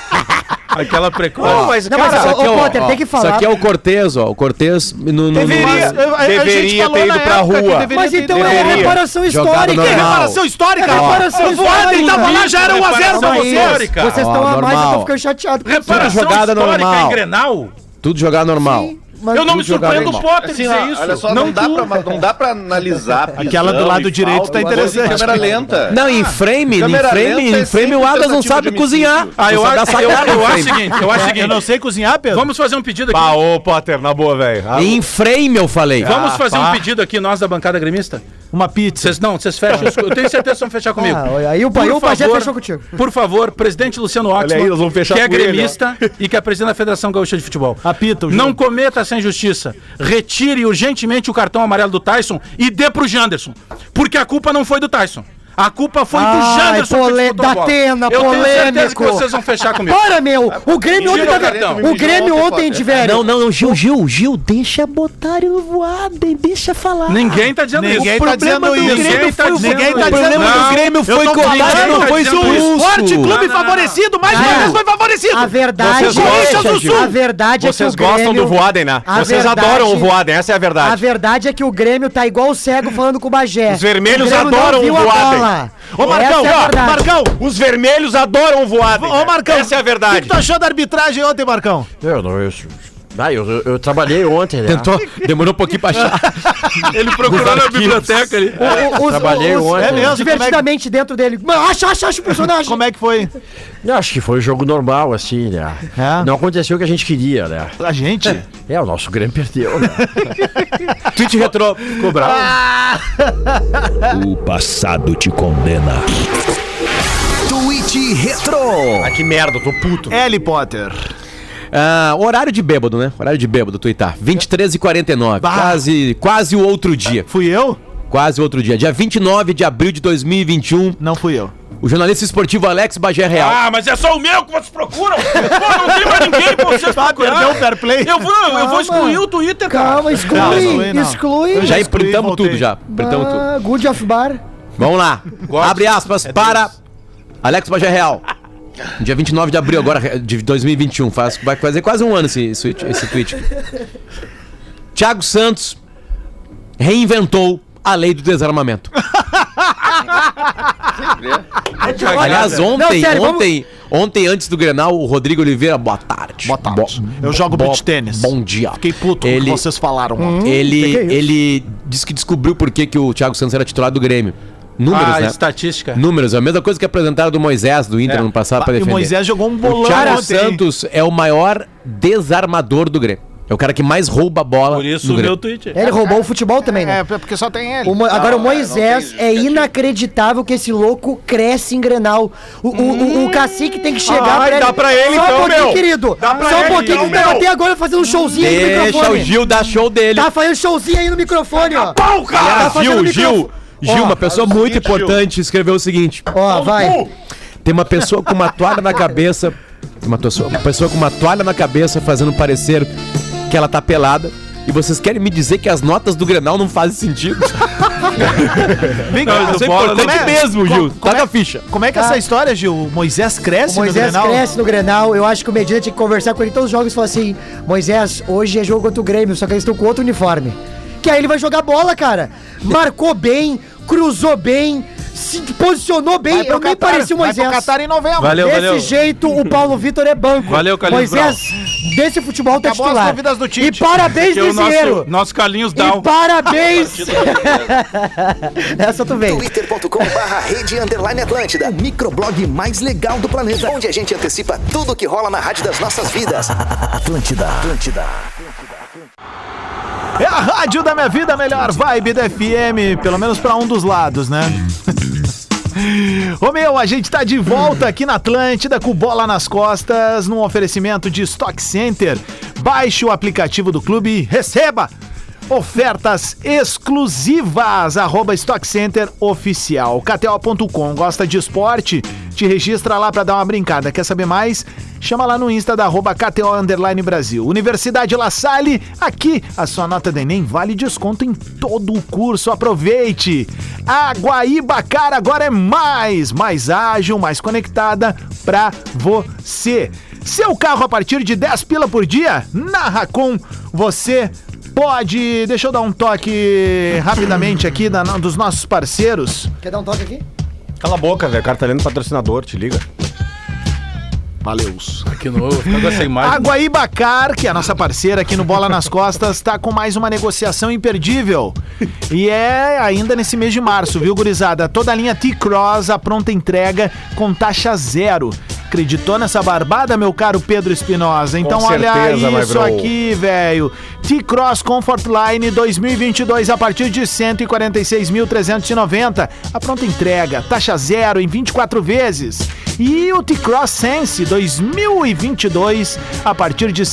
Aquela precoce. Não, mas, Não, mas, Isso aqui ô, é o- Potter, ó, tem que falar. Isso aqui é o Cortez, ó. O Cortez no, no, no- Deveria. A- gente Deveria ter ido pra rua. Mas então é Deveria. reparação histórica. normal. É Reparação histórica? É reparação histórica. tava lá, já era 1 a 0 pra Reparação vocês. histórica. Vocês Ó, estão a mais, eu tô ficando chateado. Reparação jogada histórica normal. em Grenal. Tudo jogada normal. Mas- eu não me surpreendo o. Potter Assim, dizer isso. olha só, não, dá tu. pra, não dá pra analisar. [laughs] Aquela do lado direito falta, tá em interessante. Câmera lenta. Não, em frame, em Câmera frame, lenta é em frame o sempre Adas não sabe cozinhar. Ah, eu dá acho, eu, eu em acho o seguinte, eu acho o Eu seguinte. não sei cozinhar, Pedro. Vamos fazer um pedido aqui. Pá, ô, Potter, na boa, velho. Ah, Em frame eu falei. Vamos fazer pá. um pedido aqui, nós da bancada gremista? Uma pizza. Vocês não, vocês fecham. [laughs] Eu tenho certeza que vocês vão fechar comigo. Ah, aí o, Por aí o Pajé favor, fechou contigo. Por favor, presidente Luciano Oxman, que é com ele, gremista e que é presidente da Federação Gaúcha de Futebol. Apita o Não cometa essa injustiça. Retire urgentemente o cartão amarelo do Tyson e dê pro Janderson. Porque a culpa não foi do Tyson. A culpa foi do Ai, Janderson. pole- da. Atena, Eu tenho certeza que polêmico. vocês vão fechar comigo. Para, meu! O Grêmio ontem Tira o tava. cartão. O Grêmio Ontem, ontem, de velho. Não, não, não, Gil, Gil, Gil, deixa botar ele no voadem, deixa falar. Ninguém tá dizendo isso. Ninguém O tá problema dizendo do isso. Grêmio tá dizendo Ninguém tá isso. O problema do Grêmio foi não foi dizendo expulso. Esporte Clube favorecido, mais uma vez foi favorecido. A verdade, Gil? a verdade é que Vocês o gostam do Voaden, né? Vocês adoram o Voaden, essa é a verdade. A verdade é que o Grêmio tá igual o cego falando com o Bagé. Os vermelhos O adoram o a Bola. Ô, Marcão, Essa é ó, verdade. Marcão. Os vermelhos adoram o Voaden. Ô, Marcão. Essa é a O que, verdade. que tu achou da arbitragem ontem, Marcão? Eu não, eu, ah, eu, eu, eu trabalhei ontem, né? Tentou, demorou um pouquinho pra achar. [laughs] Ele procurou na biblioteca ali. O- os- Trabalhei os- ontem. É mesmo? Divertidamente dentro dele. Mano, acha, acha, acha o personagem. Como é que foi? Eu acho que foi um jogo normal, assim, né? É? Não aconteceu o que a gente queria, né? A gente? É, o nosso Grêmio perdeu, né? [laughs] Tweet retrô, ficou bravo. O passado te condena. Tweet Retro. Ah, que merda, eu tô puto. L. Potter. Ah, horário de bêbado, né? Horário de bêbado, tuitar. 23 e 49 Bah. Quase, quase o outro dia. Fui eu? Quase o outro dia. Dia 29 de abril de 2021. Não fui eu. O jornalista esportivo Alex Bagé Real. Ah, mas é só o meu que vocês procuram. Pô, não tem mais ninguém pra vocês [laughs] Tá, procurar. perdeu o fair play? Eu vou, eu vou Calma. excluir o Twitter, cara. Calma, exclui, Não, exclui não. exclui. Já excluí, printamos voltei. tudo já. Printamos tudo. Ah, good of bar. Vamos lá. Abre aspas É para Alex Bagé Real. Dia 29 de abril agora de 2021. Faz, vai fazer quase um ano esse, esse, esse tweet. Thiago Santos reinventou a lei do desarmamento. Aliás, ontem, Não, sério, vamos- ontem, ontem, antes do Grenal, o Rodrigo Oliveira, boa tarde. Boa tarde. Eu jogo bo- beach tênis. Bom dia. Fiquei puto com o que Ele, vocês falaram ontem. ele, que que é ele disse que descobriu por que, que o Thiago Santos era titular do Grêmio. Números, Ah, né? estatística. Números, a mesma coisa que apresentaram do Moisés do Inter É. no passado para E o defender. Moisés jogou um o bolão Thiago ontem. Santos é o maior desarmador do Grêmio. É o cara que mais rouba a bola Por isso o Grêmio. meu tweet. Ele roubou o futebol também, né? É, porque só tem ele. O Mo- agora o Não, é, Moisés não é inacreditável que esse louco cresce em Grenal. O, o, o, o cacique tem que chegar Ai, dá pra ele Só então, um pouquinho, meu. querido. Dá pra Só um ele pouquinho então, que meu. até agora fazendo um showzinho aí no Deixa microfone. o Gil dar show dele. Tá fazendo showzinho aí no microfone, ó. Aliás, tá fazendo Gil, Gil, microfone. Gil, uma pessoa muito seguinte, Gil. importante, escreveu o seguinte: Ó, vai. tem uma pessoa com uma toalha na cabeça, uma pessoa, uma pessoa com uma toalha na cabeça fazendo parecer que ela tá pelada. E vocês querem me dizer que as notas do Grenal não fazem sentido? [laughs] Vem Não, cá, isso é importante é- mesmo, Gil. como Tá é- na ficha. Como é que é essa história, Gil? O Moisés O cresce Moisés no Grenal? cresce no Grenal. Eu acho que o Medina tinha que conversar com ele todos os jogos e falar assim: Moisés, hoje é jogo contra o Grêmio, só que eles estão com outro uniforme. Que aí ele vai jogar bola, cara. Marcou bem, cruzou bem, se posicionou bem. Eu nem Qatar, pareci o vai pro Moisés. Qatar em novembro. Valeu, Desse valeu. jeito, o Paulo Vitor é banco. Valeu, Carlinhos Moisés, desse futebol tá as titular. dúvidas do E Tite. parabéns, Que é o Lisieiro. nosso, nosso Carlinhos E Down. parabéns. [laughs] Essa tu vem. twitter.com barra rede underline Atlântida, o microblog mais legal do planeta, onde a gente antecipa tudo que rola na rádio das nossas vidas. [laughs] Atlântida, Atlântida. É a rádio da minha vida, melhor vibe da FM, pelo menos pra um dos lados, né? [laughs] Ô meu, a gente tá de volta aqui na Atlântida com bola nas costas, num oferecimento de Stock Center. Baixe o aplicativo do clube e receba ofertas exclusivas. Arroba Stock Center Oficial. KTO.com. Gosta de esporte? Te registra lá pra dar uma brincada. Quer saber mais? Chama lá no Insta da arroba KTO Underline Brasil. Universidade La Salle, aqui a sua nota do Enem vale desconto em todo o curso. Aproveite! A Guaíba Cara agora é mais, mais ágil, mais conectada pra você. Seu carro a partir de 10 pila por dia? Na Racon, você pode. Deixa eu dar um toque rapidamente aqui da- dos nossos parceiros. Quer dar um toque aqui? Cala a boca, velho. O cara tá lendo patrocinador, te liga. Valeus. Ficou com essa imagem. A Guaíbacar, que é a nossa parceira aqui no Bola nas Costas, tá com mais uma negociação imperdível. E é ainda nesse mês de março, viu, gurizada? Toda a linha T-Cross, a pronta entrega com taxa zero. Acreditou nessa barbada, meu caro Pedro Espinosa? Então olha certeza, isso aqui, velho. T-Cross Comfort Line 2022 a partir de 146.390. A pronta entrega, taxa zero em 24 vezes. E o T-Cross Sense 2022 a partir de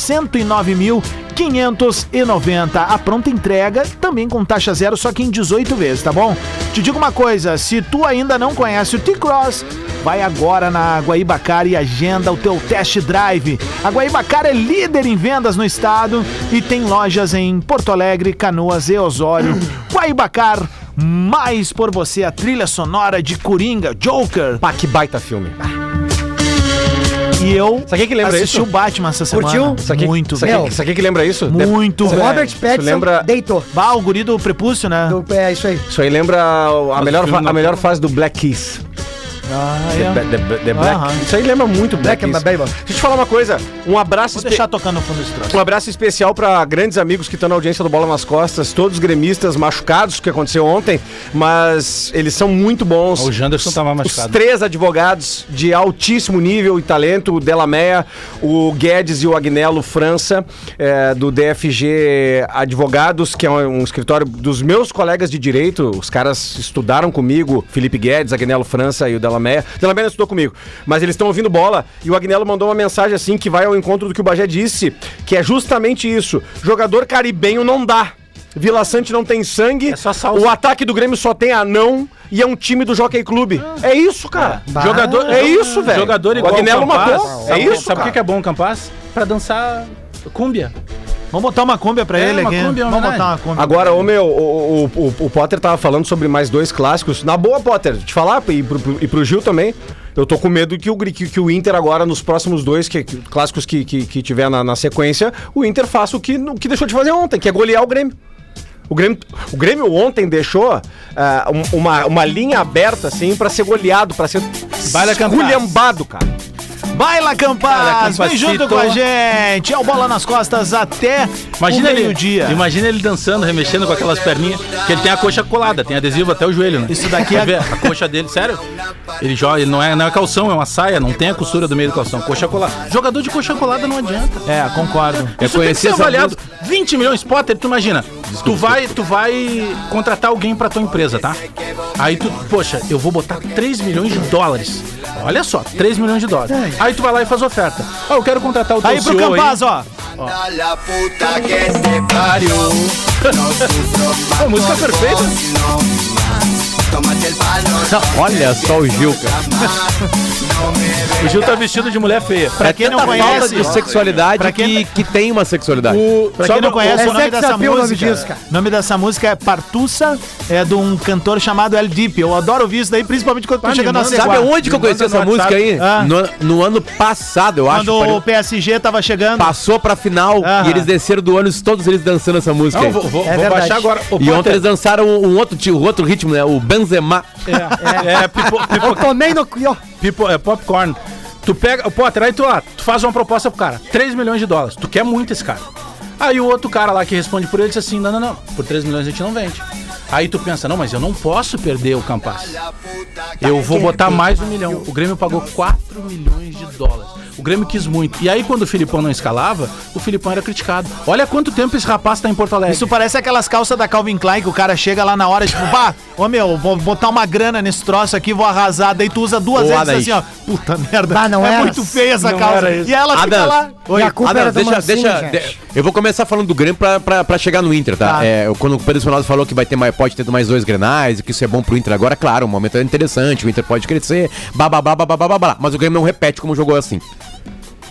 109.590. A pronta entrega também com taxa zero, só que em 18 vezes, tá bom? Te digo uma coisa, se tu ainda não conhece o T-Cross, vai agora na Guaíbacar e agenda o teu test drive. A Guaíbacar é líder em vendas no estado e tem lojas em Porto Alegre, Canoas e Osório. [clears throat] Guaíbacar, mais por você a trilha sonora de Coringa, Joker. Pá, que baita filme. E eu Sabe quem que lembra assisti isso? o Batman essa semana. Curtiu? Sabe Muito, sabe, velho. sabe quem que lembra isso? Muito, velho. Robert Pattinson lembra- deitou. Bah, o guri do prepúcio, né? Do- É isso aí. Isso aí lembra a melhor, a melhor fase do Black Kiss. Ah, The, é. Ba- the- the Black. Aham. Isso aí lembra muito Black, Black and Baby. Deixa eu te falar uma coisa. Um abraço Vou espe- deixar tocando no fundo esse troço. Um abraço especial para grandes amigos que estão na audiência do Bola nas Costas, todos gremistas machucados, que aconteceu ontem, mas eles são muito bons. O Janderson tava Os machucado. três advogados de altíssimo nível e talento, o Delameia, o Guedes e o Agnello França, é, do DFG Advogados, que é um, um escritório dos meus colegas de direito. Os caras estudaram comigo, Felipe Guedes, Agnello França e o Delameia. O Delameia não estudou comigo, mas eles estão ouvindo bola e o Agnello mandou uma mensagem assim que vai ao encontro do que o Bagé disse, que é justamente isso. Jogador caribenho não dá. Vila Sante não tem sangue, É só salsa. o ataque do Grêmio só tem anão e é um time do Jockey Clube. É isso, cara. Jogador, É isso, velho. Jogador O igual Agnello Campas, matou. Sabe, É isso, Sabe o que é bom o Campas? Pra dançar cúmbia. Vamos botar uma cúmbia pra É, ele uma aqui. cúmbia, Vamos botar uma cúmbia. Agora, ô meu, o, o, o, o Potter tava falando sobre mais dois clássicos. Na boa, Potter, te falar, e pro, pro- e pro Gil também. Eu tô com medo que o, que, que o Inter agora, nos próximos dois que, que- clássicos que, que, que tiver na, na sequência, o Inter faça o que, o que deixou de fazer ontem, que é golear o Grêmio. O Grêmio, o Grêmio ontem deixou um- uma, uma linha aberta, assim, pra ser goleado, pra ser esculhambado, cara. Baila Campas, vem junto com a gente. É o Bola nas Costas até Imagina o meio-dia. imagina ele dançando, remexendo com aquelas perninhas, que ele tem a coxa colada, tem adesivo até o joelho, né? Isso daqui é- a coxa dele, sério? Ele joga, ele não é, não é calção, é uma saia, não tem a costura do meio do calção, coxa colada. Jogador de coxa colada não adianta. É, concordo. Isso tem que conheci essa avaliado. 20 milhões, Potter, tu imagina. tu vai, tu vai contratar alguém pra tua empresa, tá? Aí tu, poxa, eu vou botar 3 milhões de dólares. Olha só, 3 milhões de dólares. Aí tu vai lá e faz oferta. Ah, eu quero contratar o teu Aí pro CEO Campas, ó. la puta que te sufro más Pô, música perfeita. Olha só o Gil, cara. O Gil tá vestido de mulher feia. Pra quem não falta conhece, de sexualidade pra quem- que, que tem uma sexualidade. O, Pra só quem não conhece é o nome dessa música, o nome dessa música é Partussa, é de um cantor chamado El Deep. Eu adoro ouvir isso daí, principalmente quando tô Ah, chegando me a manda- Ceguá. Sabe aonde que eu conheci essa música aí? Ah. No, no ano passado, eu acho. Quando o PSG tava chegando. Passou pra final e eles desceram do ônibus, todos eles dançando essa música. Não, aí. vou, vou, É vou baixar agora. Ô, E ontem eles dançaram um outro, outro ritmo, né? O Benzema. É, pipo, [laughs] pipo, Eu tomei no. Pipo- é popcorn. Tu pega, o Potter, aí tu lá, tu faz uma proposta pro cara, 3 milhões de dólares. Tu quer muito esse cara. Aí o outro cara lá que responde por ele diz assim: não, não, não, por 3 milhões a gente não vende. Aí tu pensa, não, mas eu não posso perder o Campas. Eu vou botar mais um milhão. O Grêmio pagou 4 milhões de dólares. O Grêmio quis muito. E aí, quando o Filipão não escalava, o Filipão era criticado. Olha quanto tempo esse rapaz tá em Porto Alegre. Isso parece aquelas calças da Calvin Klein que o cara chega lá na hora, tipo, pá, ô meu, vou botar uma grana nesse troço aqui, vou arrasar. Daí tu usa duas Ô, vezes assim, ó. Puta merda. Ah, não é era. muito feia essa Não calça. E ela fica Adams. lá. E a culpa Adams, era do deixa, Mancini, deixa, gente. de- eu vou começar falando do Grêmio pra, pra, pra chegar no Inter, tá? Tá. É, eu- quando o Pedro Espinosa falou que vai ter mais, pode ter mais dois grenais e que isso é bom pro Inter agora, claro, o momento é interessante, o Inter pode crescer, bababá, bababá, babá, mas o Grêmio não repete como jogou assim.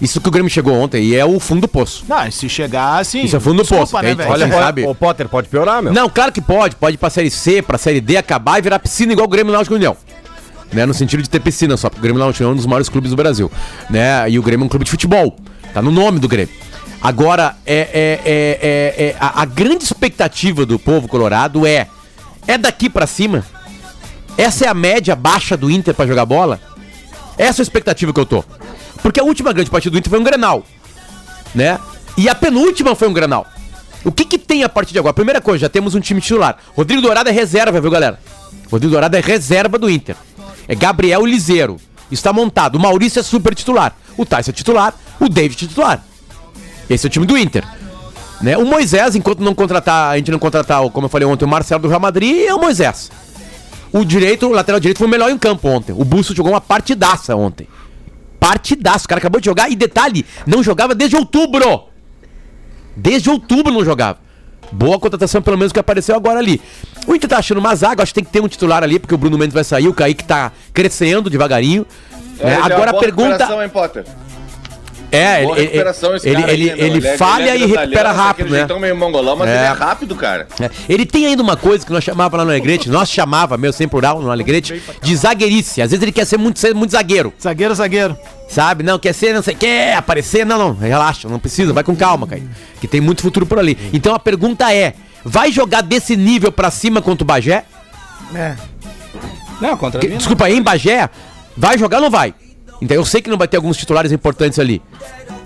Isso que o Grêmio chegou ontem e é o fundo do poço. Não, se chegar assim. Isso é fundo do poço, né? Olha, sabe? o Potter pode piorar, meu. Não, claro que pode. Pode ir pra Série C, pra Série D, acabar e virar piscina igual o Grêmio Náutico União. Né? No sentido de ter piscina só, porque o Grêmio Náutico União é um dos maiores clubes do Brasil. Né? E o Grêmio é um clube de futebol. Tá no nome do Grêmio. Agora, é, é, é, é- é- a, a grande expectativa do povo colorado é: é daqui pra cima? Essa é a média baixa do Inter pra jogar bola? Essa é a expectativa que eu tô. Porque a última grande partida do Inter foi um Grenal, né? E a penúltima foi um Grenal. O que que tem a partir de agora? Primeira coisa, já temos um time titular. Rodrigo Dourado é reserva, viu, galera? Rodrigo Dourado é reserva do Inter. É Gabriel Liseiro. Está montado. O Maurício é super titular. O Tyson é titular. O David é titular. Esse é o time do Inter. Né? O Moisés, enquanto não contratar, a gente não contratar, como eu falei ontem, o Marcelo do Real Madrid, é o Moisés. O direito, o lateral direito foi o melhor em campo ontem. O Busto jogou uma partidaça ontem. Partidaça. O cara acabou de jogar e detalhe, não jogava desde outubro. Desde outubro não jogava. Boa contratação, pelo menos, que apareceu agora ali. O Inter tá achando uma zaga, acho que tem que ter um titular ali, porque o Bruno Mendes vai sair, o Kaique tá crescendo devagarinho. né? É, já é Agora a pergunta. hein? É, ele, recuperação esse ele, cara ele, aí, ele é- falha é e recupera rápido, né? jeitão meio mongolão, mas É. ele é rápido, cara. É, Ele tem ainda uma coisa que nós chamava lá no Alegrete, nós chamava, meu sem plural, no Alegrete, de zagueirice. Às vezes ele quer ser muito, ser muito zagueiro. Zagueiro, zagueiro. Sabe? Não, quer ser, não sei, quer aparecer. Não, não, relaxa, não precisa, vai com calma, Caio. Que tem muito futuro por ali. Então a pergunta é: vai jogar desse nível pra cima contra o Bagé? É. Não, contra Que- mim. desculpa, aí em Bagé, vai jogar ou não vai? Então eu sei que não vai ter alguns titulares importantes ali.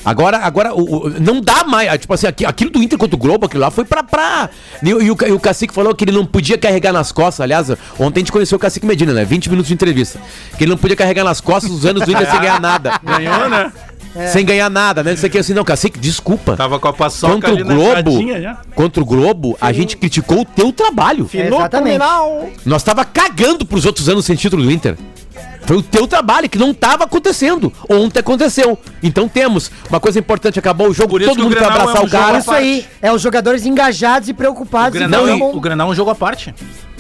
Agora, agora o, o- não dá mais. ah, Tipo assim, aqui- aquilo do Inter contra o Globo, aquilo lá foi pra. pra e, o- e o, e o Cacique falou que ele não podia carregar nas costas. Aliás, ontem a gente conheceu o Cacique Medina, né? 20 minutos de entrevista. Que ele não podia carregar nas costas os anos do Inter sem ganhar nada. [laughs] Ganhou, né? Sem ganhar nada, né? Não sei o que assim, não, Cacique, desculpa. Tava com a paçoca Contra o Globo, contra o Globo, a gente criticou o teu trabalho. É, exatamente. Nós tava cagando pros outros anos sem título do Inter. Foi o teu trabalho que não tava acontecendo. Ontem aconteceu. Então temos. Uma coisa importante, acabou o jogo, Por isso todo que o mundo foi Grenal abraçar é um o cara. jogo Isso aí, é os jogadores engajados e O preocupados. e Grenal, não- o Grenal é um jogo à parte.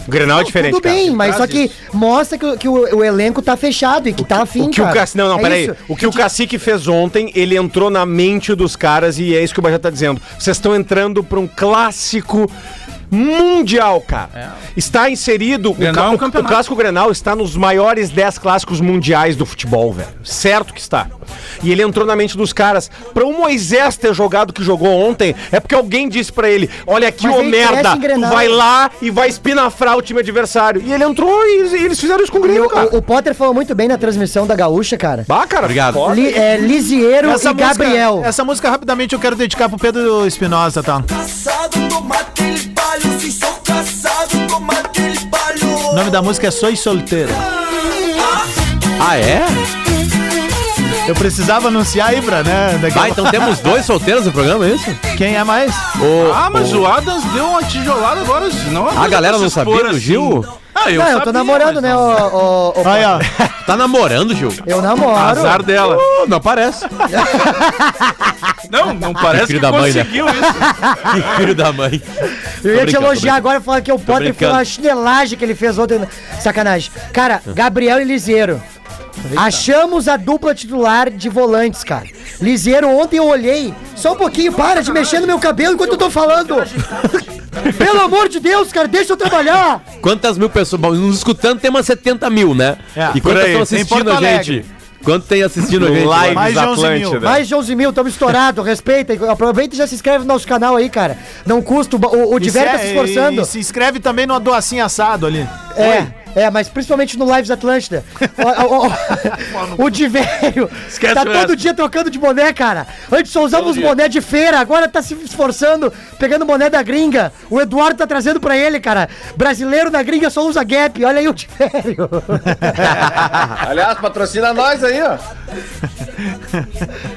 O Grenal é diferente, Tudo cara. bem, mas só que mostra que, o- que o, o elenco tá fechado e que tá afim, O que o cara. Cacique, não, não, É peraí. isso. O que o Cacique fez ontem, ele entrou na mente dos caras e é isso que o Bajé tá dizendo. Vocês estão entrando pra um clássico mundial, cara. Está inserido. O, Grenal é um ca- o- o campeonato. clássico Grenal está nos maiores 10 clássicos mundiais do futebol, velho. Certo que está. E ele entrou na mente dos caras. Pra o Moisés ter jogado o que jogou ontem, é porque alguém disse pra ele: Olha aqui, ô merda, tu vai lá e vai espinafrar o time adversário. E ele entrou e, e eles fizeram isso com o Grêmio, o, cara. o- o Potter falou muito bem na transmissão da Gaúcha, cara. Bah, cara, Obrigado. Li, é, Lisieiro e Gabriel. essa música rapidamente eu quero dedicar pro Pedro Espinosa, tá? O nome da música é Soy Solteiro. Ah, é? Eu precisava anunciar aí pra, né? Daqui Ah, então temos dois solteiros no programa, é isso? Quem é mais? O, Ah, mas o Adams deu uma tijolada agora, senão... A galera não sabia do Gil? Ah, eu Não, eu sabia, tô namorando, mas né, não. o, o, o Aí, ó. Tá namorando, Gil? Eu namoro. Azar dela. Uh, não parece. [laughs] Não, não parece Filho que da mãe, né? conseguiu isso. Que [laughs] filho da mãe. Eu ia te elogiar agora falando que o Potter foi uma chinelagem que ele fez ontem. Sacanagem. Cara, Gabriel e Lisieiro. Achamos a dupla titular de volantes, cara. Lisieiro, ontem eu olhei. Só um pouquinho, para de mexer no meu cabelo enquanto eu tô falando. [laughs] Pelo amor de Deus, cara, deixa eu trabalhar. Quantas mil pessoas? Bom, nos escutando tem umas 70 mil, né? É, e quantas estão assistindo a gente? Quanto tem assistindo a gente? Lives Mais de 11 mil. Atlântida. Mais de 11 mil, estamos estourados, respeita. Aproveita e já se inscreve no nosso canal aí, cara. Não custa, o, o, E tá se- se esforçando. E, se inscreve também no docinho assado ali. É, é, mas principalmente no Lives Atlântida. [laughs] Ó, ó, ó, o Divério Esquece tá o todo dia trocando de boné, cara. Antes só usávamos boné de feira, agora tá se esforçando, pegando boné da gringa. O Eduardo tá trazendo pra ele, cara. Brasileiro na gringa só usa Gap, olha aí o Divério. [laughs] Aliás, patrocina nós aí, ó.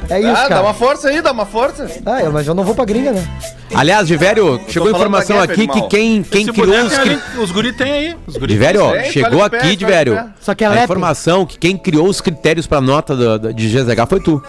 É isso, Ah, dá cara. uma força aí, dá uma força. Ah, mas eu não vou pra gringa, né? Aliás, Divério, chegou informação aqui que quem, quem criou boneco os tem ali, Os guri tem aí. Os guri ó, Tem, chegou de pé, aqui, de pé. Só que é A informação que quem criou os critérios pra nota do- do- de GZH foi tu.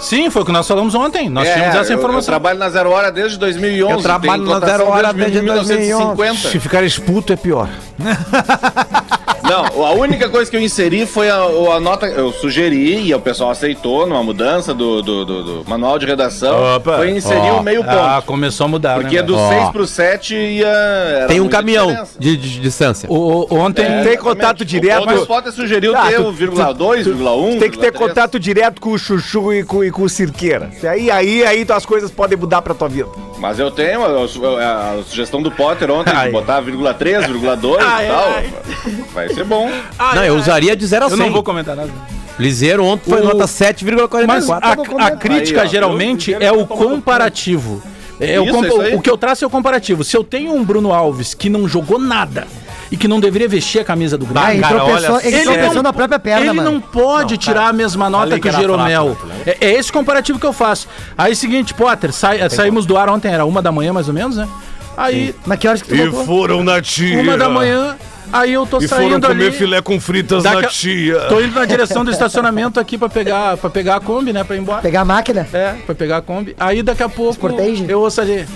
Sim, foi o que nós falamos ontem. Nós É, tínhamos essa eu- Eu, informação. trabalho na Zero Hora desde 2011. Eu trabalho na Zero Hora desde 1950. Se ficar expulso é pior. [laughs] Não, a única coisa que eu inseri foi a, a nota. Eu sugeri e o pessoal aceitou numa mudança do, do, do- do manual de redação. Opa. Foi inserir o meio ponto. Ah, começou a mudar, porque né, do Ó. 6 pro 7 ia. era Tem um caminhão de, de- de distância. O, o- ontem... É, Tem contato direto- O Potter sugeriu Ah, ter o vírgula 2, vírgula 1. Tem que ter vírgula três. contato direto com o Chuchu e com, e com o Cirqueira. Aí, aí, aí as coisas podem mudar pra tua vida. Mas eu tenho a, a- a sugestão do Potter ontem Ai. de botar vírgula 3, vírgula 2 e tal. ai. Vai ser bom. Não, eu usaria de 0 a Eu 100. não vou comentar nada. Liseiro ontem foi O- nota Mas 7,44. a, a crítica Aí, ó, geralmente eu- é o eu- comparativo. É, o, Isso, compa- o que eu traço é o comparativo. Se eu tenho um Bruno Alves que não jogou nada e que não deveria vestir a camisa do Grêmio, Ah, ele cara, tropeçou, olha, ele ele tropeçou não- na própria perna, ele mano. não pode tirar a mesma nota que o Jeromel. fraco, É, é esse comparativo que eu faço. Aí, seguinte, Potter, sai- saímos do ar ontem, era uma da manhã mais ou menos, né? Aí, Mas que horas que tu E foram na tia. uma da manhã, aí eu tô E foram saindo comer ali. filé com fritas Daqui na a- tia. Tô indo na direção do estacionamento aqui pra pegar, pra pegar a Kombi, né? Pra ir embora. Pegar a máquina? É, pra pegar a Kombi. Aí daqui a pouco Sportage? eu ouço ali.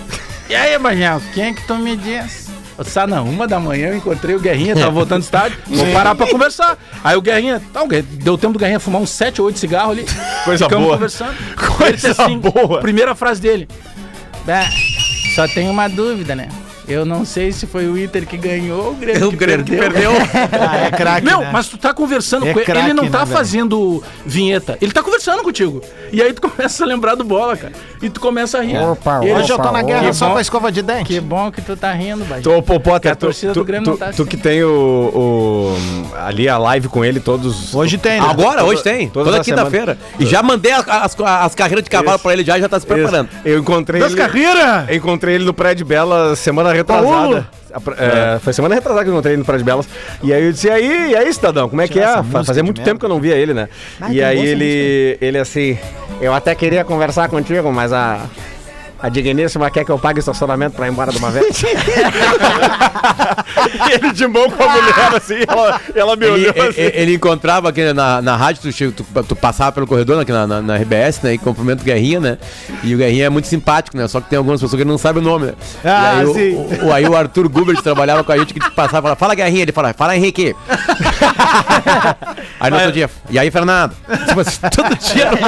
E aí, Magnel, quem é que tu me diz? Sá, não, uma da manhã eu encontrei o Guerrinha, tava voltando do estádio, [laughs] vou parar pra conversar. Aí o Guerrinha, tá, o Guerrinha- deu tempo do Guerrinha fumar uns 7 ou 8 cigarros ali. [laughs] Coisa Ficamos boa. conversando. Coisa disse boa. Primeira frase dele. "Bah, só tenho uma dúvida, né? Eu não sei se foi o Inter que ganhou ou o Grêmio, que, perdeu. [laughs] Ah, é craque, Meu, né? mas tu tá conversando É com ele. craque, Ele não tá né, velho? fazendo vinheta. Ele tá conversando contigo. E aí tu [laughs] começa a lembrar do bola, cara. E tu começa a rir. Opa, E ele, Hoje eu tô na guerra só bom. com a escova de dente. Que bom que tu tá rindo, Bajé. Tô, pô, Potter, Que a tu, torcida tu, do Grêmio tu, não tá tu assim. que tem o, o- ali a live com ele todos. Hoje tem, né? Agora, hoje tem. toda Toda, quinta-feira. E já mandei as, as, as carreiras de cavalo Isso. pra ele já e já tá se preparando. Isso. Eu encontrei Das ele. carreiras? Eu encontrei ele no Prédio Bela semana retrasada. Pra- é, Foi semana retrasada que eu encontrei ele no Prédio Belas. E aí eu disse, e aí, e aí, cidadão, como é que é? Fazia de muito tempo que eu não via ele, né? Ah, e aí ele, ele assim, eu até queria conversar contigo, mas a. A digníssima quer que eu pague estacionamento pra ir embora de uma vez. [laughs] ele de mão com a mulher assim, ela, ela me Ele, olhou ele- assim. ele encontrava aqui na, na rádio, tu, tu, tu passava pelo corredor aqui na, na, na RBS, né? E cumprimenta o Guerrinha, né? E o Guerrinha é muito simpático, né? Só que tem algumas pessoas que não sabem o nome, né? Ah, e aí, o- sim. O, o- aí o Arthur Gubert trabalhava com a gente que passava e falava, fala Guerrinha, ele fala, fala Henrique. [laughs] aí no outro dia, e aí Fernando? Tipo assim, todo dia. [laughs]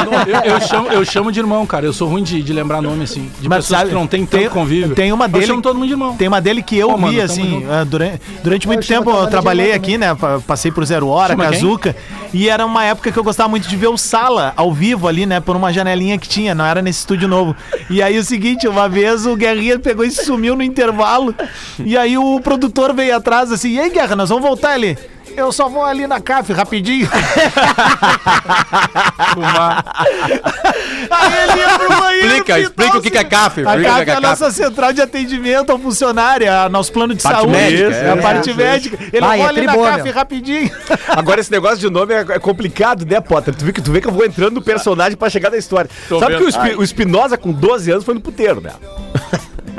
Eu, eu chamo, eu chamo de irmão, cara. Eu sou ruim de, de lembrar nome, assim. De Mas pessoas sabe, que não tem tem- tanto convívio. tem uma dele- todo mundo de irmão. Tem uma dele que eu Pô, mano, vi, assim, ah, durante, durante muito tempo eu trabalhei aqui, né? pa- Passei por Zero Hora? Kazuca. E era uma época que eu gostava muito de ver o Sala ao vivo ali, né? Por uma janelinha que tinha, não era nesse estúdio novo. E aí o seguinte, uma vez o Guerrinha pegou e sumiu no intervalo. E aí o produtor veio atrás assim, e aí, Guerra, nós vamos voltar ali. Eu só vou ali na CAF rapidinho. [laughs] Aí ele ia pro banheiro. Explica, explica o que que é CAF. A o que CAF é a nossa central de atendimento ao funcionário, é a nosso plano de Parte saúde. médica, é, a é. parte Isso, médica. Ele vai é ali na CAF rapidinho. [laughs] Agora, esse negócio de nome é, é complicado, né, Potter? Tu vê, que, tu vê que eu vou entrando no personagem pra chegar na história. Sabe que o, Espinosa, com 12 anos, foi no puteiro, né?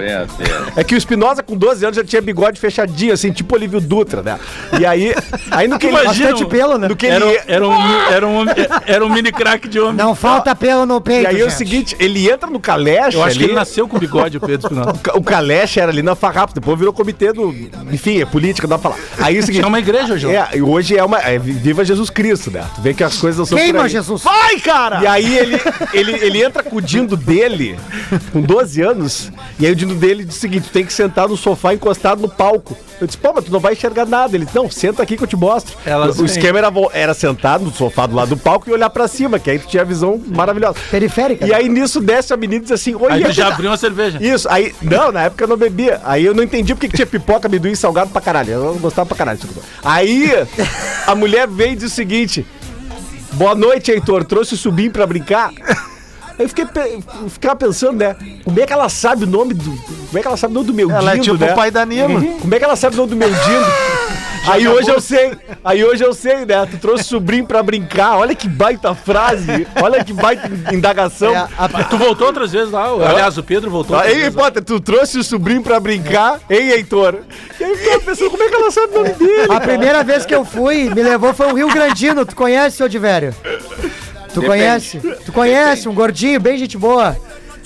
Assim, é. É que o Espinosa, com 12 anos, já tinha bigode fechadinho, assim, tipo Olívio Dutra, né? E aí, aí no que ele... Imagina Bastante pelo, né? No que ele Era, um- era, um, era, um, era um mini craque de homem. Não falta pelo no peito, E aí é o gente. seguinte, ele entra no Caleche Eu acho que ali, ele nasceu com bigode, o Pedro Espinosa. o Ca- O Caleche era ali na Farrapos, depois virou comitê do... Enfim, é política, dá pra falar. Aí é o seguinte... É uma igreja, João. É, e hoje é uma... É, viva Jesus Cristo, né? Tu vê que as coisas não são Queima. Jesus. Vai, cara! E aí ele, ele, ele entra com o dindo dele, com 12 anos, e aí o dindo dele diz o seguinte, tu tem que sentar no sofá encostado no palco. Eu disse, pô, mas tu não vai enxergar nada. Ele, não, senta aqui que eu te mostro. Elas o vêm. esquema era, era sentado no sofá do lado do palco e olhar pra cima, que aí tu tinha a visão maravilhosa. Periférica. E aí nisso desce a menina e diz assim, oi, Aí tu [laughs] já abriu uma cerveja. Isso, aí, não, na época eu não bebia. Aí eu não entendi porque que tinha pipoca, amendoim salgado pra caralho. Eu não gostava pra caralho. Aí a mulher veio e diz o seguinte: Boa noite, Heitor. Trouxe o subim pra brincar. Aí eu fiquei pe- pensando, né? Como é que ela sabe o nome do. Como é que ela sabe o nome do meu Ela é dindo, tipo né? o pai Danilo. Como é que ela sabe o nome do meu dindo? [laughs] Aí hoje eu sei, aí hoje eu sei, né? Tu trouxe o sobrinho pra brincar. Olha que baita frase, olha que baita indagação. É, a- Tu voltou outras vezes lá. Aliás, o Pedro voltou. Ah, outras Ei. Potter, tu trouxe o sobrinho pra brincar, hein, Heitor? E aí eu pensando, como é que ela sabe o nome [laughs] dele? A primeira vez que eu fui, me levou foi o Rio Grandino. Tu conhece, seu Divério? Tu conhece? Tu conhece, um gordinho, bem gente boa.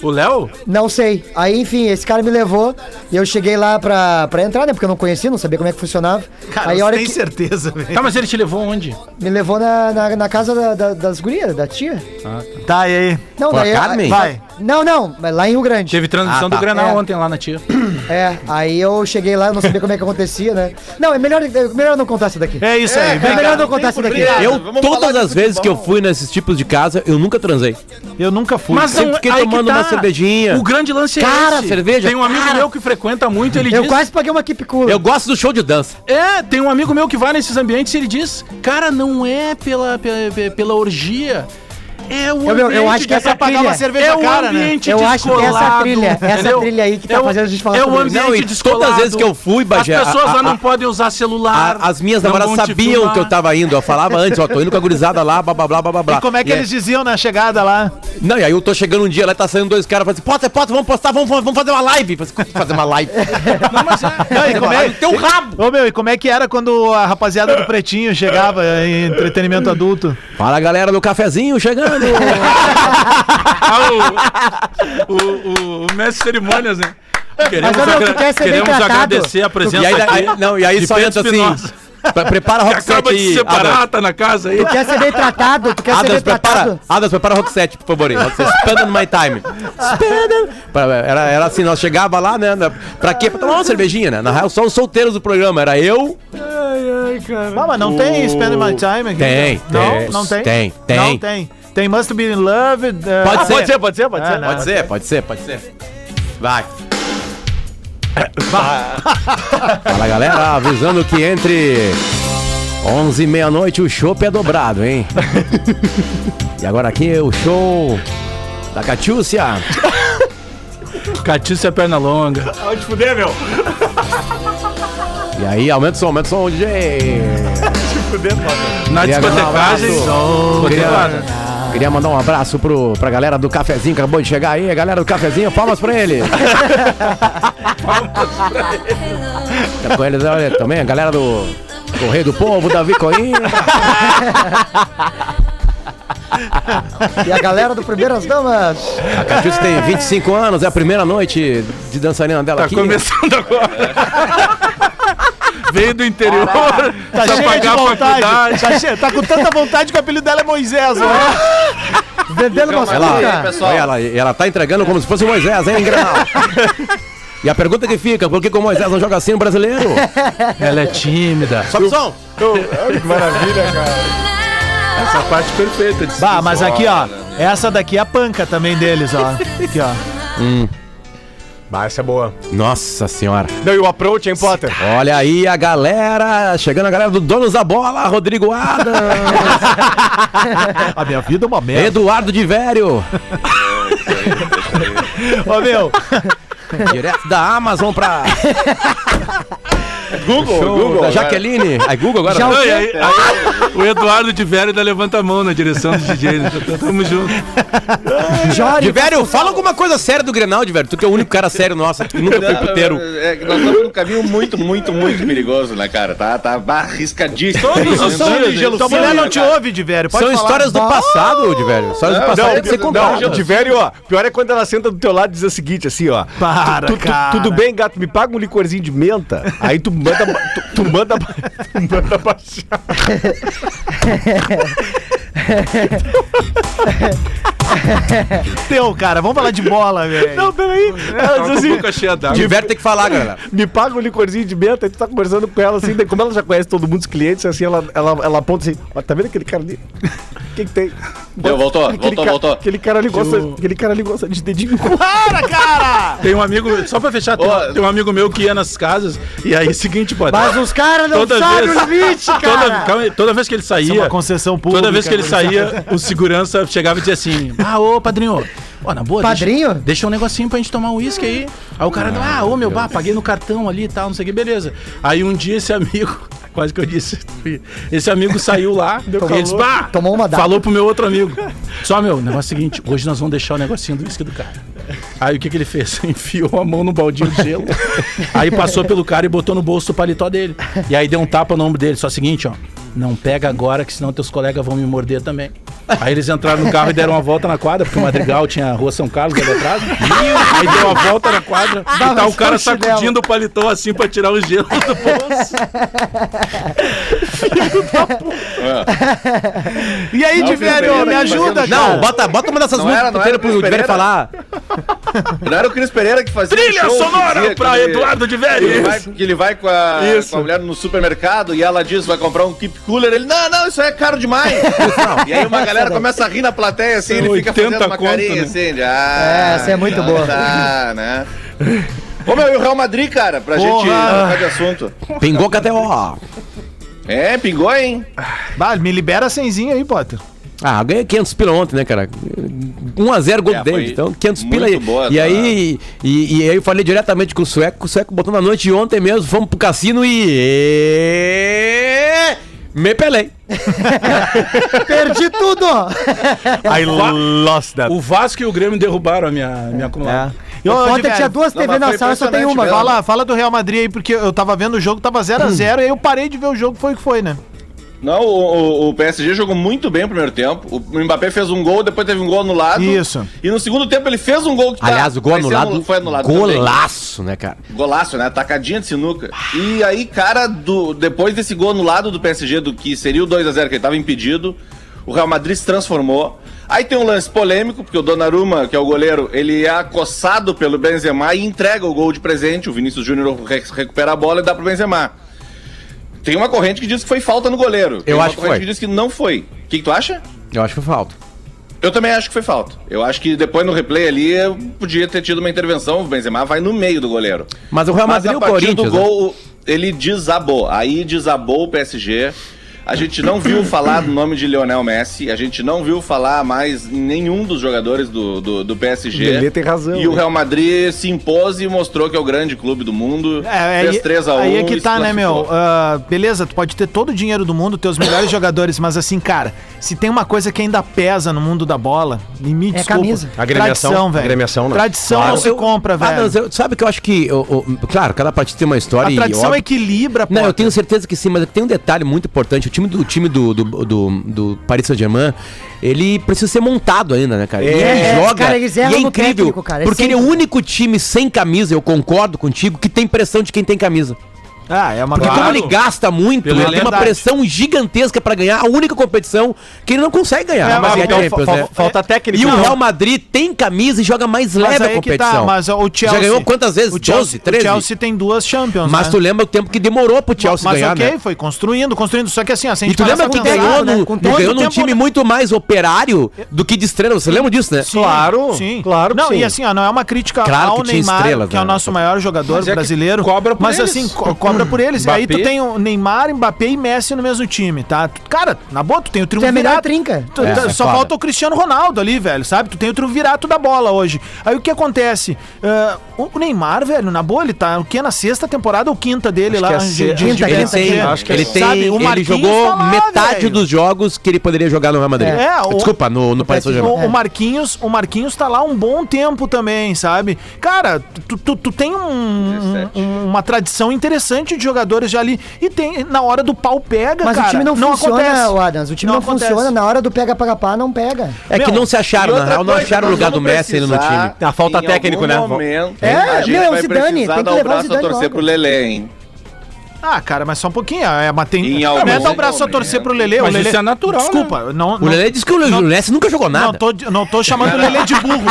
O Léo? Não sei. Aí, enfim, esse cara me levou e eu cheguei lá pra, pra entrar, né? Porque eu não conhecia, não sabia como é que funcionava. Cara, aí a você hora tem que certeza, velho. Tá, mas ele te levou onde? me levou na, na, na casa da- da- das gurias, da tia. Tá, e aí? Não, a daí. Carmen? Vai. Não, não, lá em Rio Grande. Teve transmissão Ah, tá. do Granal É. ontem lá na tia. É, aí eu cheguei lá, eu não sabia como é que acontecia, né? Não, é melhor, é melhor não contar isso daqui. É isso aí, É, obrigado. melhor não contar isso daqui. Eu, Vamos todas as vezes que eu fui nesses tipos de casa, eu nunca transei. Eu nunca fui. Mas Sempre fiquei aí que tomando tá. uma cervejinha. O grande lance é Cara, esse. cerveja, Tem um amigo cara. meu que frequenta muito, ele Eu diz... quase paguei uma keep cool. Eu gosto do show de dança. É, tem um amigo meu que vai nesses ambientes e ele diz, cara, não é pela, pela, pela orgia, é o Eu, eu, eu acho que essa pagar trilha... uma cerveja é o cara, né? ambiente Eu acho que essa descolado, trilha, essa trilha aí que tá É o- fazendo a gente falar É o ambiente descolado. todas as vezes que eu fui, Bagé, As pessoas a- lá a- não podem usar celular. A- as minhas namoradas sabiam que eu tava indo. Eu falava antes, ó, tô indo com a gurizada lá, blá blá blá blá blá. E como é que E eles diziam na chegada lá? Não, e aí eu tô chegando um dia lá, tá saindo dois caras, falam assim, Potter, Potter, vamos postar, vamos, vamos fazer uma live. "Como fazer uma live. [laughs] Não, mas é. Não, e como é, Teu rabo. Ô meu, e como é que era quando a rapaziada do Pretinho chegava em entretenimento adulto? Fala galera do cafezinho chegando. [laughs] Ah, o, o, o, o mestre de cerimônias, né? Queremos, Mas, agra- queremos agradecer a presença aí, aqui. aí- não, e aí só Pedro entra assim. Prepara Que rock set acaba de separar, Adams. tá na casa aí. Tu quer ser bem tratado, tu quer ser bem Adams, prepara, tratado. Adams, prepara o rock set, por favor. Spend on my time. Spend Era, era assim, nós chegava lá, né? Pra quê? Pra tomar uma cervejinha, né? Na real, só os solteiros do programa. Era eu. Ah, mas não tem Spend My Time aqui? Tem, não, tem. Não tem? Tem, tem. Não tem. Tem Must Be in Love. uh, Pode ah, ser. Pode ser, pode ser, pode Ah, ser. não. Pode ser, pode ser, pode ser. Vai. [laughs] Fala galera, avisando que entre 11 e meia-noite o chopp é dobrado, hein? [laughs] E agora aqui o show da Catiúcia. [laughs] Catícia perna longa. Pode fuder, meu. E aí, aumenta o som, aumenta o som, DJ. Na um discotecagem. abraço. Queria, mandar um abraço pro, pra galera do cafezinho que acabou de chegar aí. A galera do cafezinho, palmas pra ele. [laughs] Tá com eles olha, também, a galera do Correio do Povo, Davi Coimbra. E a galera do Primeiras Damas. A Catiúcia tem 25 anos, é a primeira noite de dançarina dela Tá aqui. começando agora. [laughs] Veio do interior. [laughs] Tá de pagar a faculdade. Tá, cheia- tá com tanta vontade que o apelido dela é Moisés, né? [laughs] Vendendo umas Ela, pessoal. ela, ela tá entregando como se fosse o Moisés, hein, Granal? [laughs] E a pergunta que fica, por que o Moisés não joga assim no brasileiro? Ela é tímida. Sobe o som. Que maravilha, cara. Essa parte perfeita. de Bah, mas aqui, ó. Essa daqui é a panca também deles, ó. Aqui, ó. Bah, essa é boa. Nossa senhora. Não, e o approach, hein, Potter? Olha aí a galera, chegando a galera do Donos da Bola, Rodrigo Adams, [laughs] A minha vida é uma merda. Eduardo de Vério, [laughs] Ô, meu. direto da Amazon pra [laughs] Google, show Google. da Jaqueline. Aí Google agora. Já o Não, quê? aí- aí o Eduardo de Velho ainda levanta a mão na direção dos DJs. Tamo junto. [laughs] Jório. De Vério, fala alguma coisa séria do Grenal, de Vério. Tu que é o único cara sério nosso, que nunca foi puteiro. É que nós estamos num caminho muito, muito, muito perigoso, né, cara? Tá, tá arriscadíssimo. Todos os gelo. Tua mulher não te ouve, de. Pode São falar. histórias do passado, de Vério. Histórias do passado não, tem que ser contadas. De velho, ó. Pior é quando ela senta do teu lado e diz o seguinte, assim, ó. Para, Tu- tu- cara. Tudo bem, gato? Me paga um licorzinho de menta. Aí tu manda, tu, tu manda, tu manda baixar. Teu, cara. Vamos falar de bola, velho. Não, peraí. Ela Tá diz assim, boca cheia d'água. Tem que falar, [laughs] galera. me paga um licorzinho de menta. Aí tu tá conversando com ela, assim. Daí, como ela já conhece todo mundo, os clientes, assim, ela, ela, ela aponta assim, ó, tá vendo aquele cara ali? O que que tem? Deu, voltou, Aquele voltou, voltou. Aquele cara ali gosta, aquele cara ali gosta de dedinho. Para, cara! Tem um amigo, só pra fechar, tem, Ô, tem um amigo meu que ia nas casas e aí, seguinte, pô. Mas os caras não Toda sabem vez- o limite, [laughs] Toda, cara. calma aí, toda vez que ele Isso é saía, uma concessão pública. toda vez que ele saía, [laughs] o segurança chegava e dizia assim: Ah, ô padrinho, ó, na boa, Padrinho? Deixa, deixa um negocinho pra gente tomar um uísque aí. Aí o cara, ah, ô meu, bah, paguei no cartão ali e tal, não sei o que, beleza. Aí um dia esse amigo, [laughs] quase que eu disse, esse amigo saiu lá, e ele disse, bah, Tomou uma data. falou pro meu outro amigo: Só meu, o negócio é o seguinte, hoje nós vamos deixar o negocinho do uísque do cara. Aí o que, que ele fez? [laughs] Enfiou a mão no baldinho de gelo, aí passou pelo cara e botou no bolso do paletó dele. E aí deu um tapa no ombro dele. Só o seguinte, ó. Não pega agora, que senão teus colegas vão me morder também. Aí eles entraram no carro e deram uma volta na quadra, porque o Madrigal tinha a rua São Carlos ali atrás. Aí deu uma volta na quadra e tá o cara o chinelo. sacudindo o paletó assim pra tirar o gelo do bolso. [laughs] E aí, Diverio, me ajuda, cara. Não, bota, bota uma dessas Não músicas era- não inteira era pro Diverio falar. [laughs] Não era o Cris Pereira que fazia Trilha um sonora pra ele- Eduardo de que ele, Velho. vai, que ele vai com a, com a mulher no supermercado e ela diz vai comprar um keep cooler. Ele, não, não, isso aí é caro demais. [laughs] e aí uma galera começa a rir na plateia assim, ele fica 80 fazendo uma conto, carinha né? assim, de, ah, É, essa é muito boa. Tá, né? Ô meu, e o Real Madrid, cara, pra Porra. gente trocar de assunto. Pingou KTO. É, pingou, hein? Bah, me libera senzinho aí, Potter. Ah, ganhei 500 pila ontem, né, cara? 1x0 gol É, do David. Então, 500 pila aí. boa, e tá? aí. E, e aí eu falei diretamente com o Sueco. O Sueco botou na noite de ontem mesmo. Fomos pro cassino e. Me pelei. [laughs] Perdi tudo! [laughs] I lost that. O Vasco e o Grêmio derrubaram a minha, minha acumulada. E, O ô, Potter tinha duas Não, TV na sala, só tem uma. Fala. Fala, do Real Madrid aí, porque eu tava vendo o jogo, tava 0x0, e aí eu parei de ver o jogo, foi o que foi, né? Não, o, o- o PSG jogou muito bem o primeiro tempo. O Mbappé fez um gol, depois teve um gol anulado. Isso. E no segundo tempo ele fez um gol que tá- Aliás, o gol anulado. anul- foi anulado também. Golaço, né, cara? Golaço, né? Tacadinha de sinuca. E aí, cara, do, depois desse gol anulado do PSG, do que seria o 2x0, que ele tava impedido, o Real Madrid se transformou. Aí tem um lance polêmico, porque o Donnarumma, que é o goleiro, ele é acossado pelo Benzema e entrega o gol de presente. O Vinícius Júnior re- recupera a bola e dá pro Benzema. Tem uma corrente que diz que foi falta no goleiro. Tem Eu uma acho que corrente foi. que diz que não foi. O que, que tu acha? Eu acho que foi falta. Eu também acho que foi falta. Eu acho que depois no replay ali eu podia ter tido uma intervenção. O Benzema vai no meio do goleiro. Mas o Real Mas Madrid e a o partir Corinthians. do né? gol, ele desabou. Aí desabou o PSG. A gente não viu falar do nome de Lionel Messi. A gente não viu falar mais em nenhum dos jogadores do, do, do PSG. Lelê tem razão, E o hein? Real Madrid se impôs e mostrou que é o grande clube do mundo. É, fez aí, 3x1. aí é e que tá, né, meu? Ah, beleza, tu pode ter todo o dinheiro do mundo, ter os melhores jogadores, mas assim, cara, se tem uma coisa que ainda pesa no mundo da bola, e me desculpa. camisa. Agremiação, Tradição, velho. agremiação, né? Tradição Claro. não se compra, Ah, velho. não, eu- sabe que eu acho que. o- o- claro, cada partida tem uma história A e. tradição óbvio- equilibra, Não, eu tenho certeza que sim, mas tem um detalhe muito importante. O time do, o time do, do, do, do Paris Saint-Germain, ele precisa ser montado ainda, né, cara? E É, ele joga. cara, eles e é incrível. técnico, cara, é porque ele é o sempre. único time sem camisa, eu concordo contigo, que tem pressão de quem tem camisa. Ah, é uma Porque Claro. como ele gasta muito, Pelo ele tem uma pressão gigantesca pra ganhar a única competição que ele não consegue ganhar. É, mas é Champions, fa- né? falta técnica. E o Não. Real Madrid tem camisa e joga mais Mas leve a tá, competição. mas o Chelsea... Já ganhou quantas vezes? O Chelsea, 12, 13? O Chelsea tem duas Champions, Mas né? tu lembra o tempo que demorou pro Chelsea mas ganhar, ok, né? foi construindo, construindo. Só que assim, ó, se a E tu lembra que ganhou, né, no, ganhou num tempo, time né? muito mais operário do que de estrela. Você lembra disso, né? Sim, Claro, sim. claro que Não, sim. e assim, não é uma crítica Claro ao que tinha Neymar, que é o né? nosso maior jogador Mas é brasileiro. cobra mas assim, co- cobra por eles. Aí tu Mbappé. tem o Neymar, Mbappé e Messi no mesmo time, tá? Tu- Cara, na boa, tu tem o Tu é a melhor triunvirato. trinca. Tu- É, tu- é só foda. falta o Cristiano Ronaldo ali, velho, sabe? Tu tem o triunvirato da bola hoje. Aí o que acontece? Ah, o Neymar, velho, na boa, ele tá o que na sexta temporada ou quinta dele Acho lá que é de- de- quinta, de Ele quinta, tem, quinta. Acho que ele, é- tem Sabe, o ele Marquinhos jogou tá lá, metade velho. dos jogos que ele poderia jogar no Real Madrid. É, o- Desculpa, no, no Paris O, Saint-Germain. o Marquinhos, o Marquinhos tá lá um bom tempo também, sabe? Cara, tu, tu, tu tem um- 17. um- uma tradição interessante de jogadores já ali. E tem, na hora do pau pega, Mas cara. o time não, funciona, acontece. o Adams. O time Não não, funciona. Na hora do pega para pá, não pega. É que Meu, não se acharam, na real, não acharam o lugar do Messi ali no time. Ah, falta em técnico, né? Momento, É, a gente meu, é o Zidane, tem que levar o braço a Zidane torcer logo. pro Lelê, hein? Ah, cara, mas só um pouquinho. É, mas tem, Em não algum é dar o braço a torcer pro Lelê. Mas o Lelê isso é natural, Desculpa, não, O Lelê disse que o não- Messi nunca jogou Não nada. tô, não tô chamando o Lelê de burro.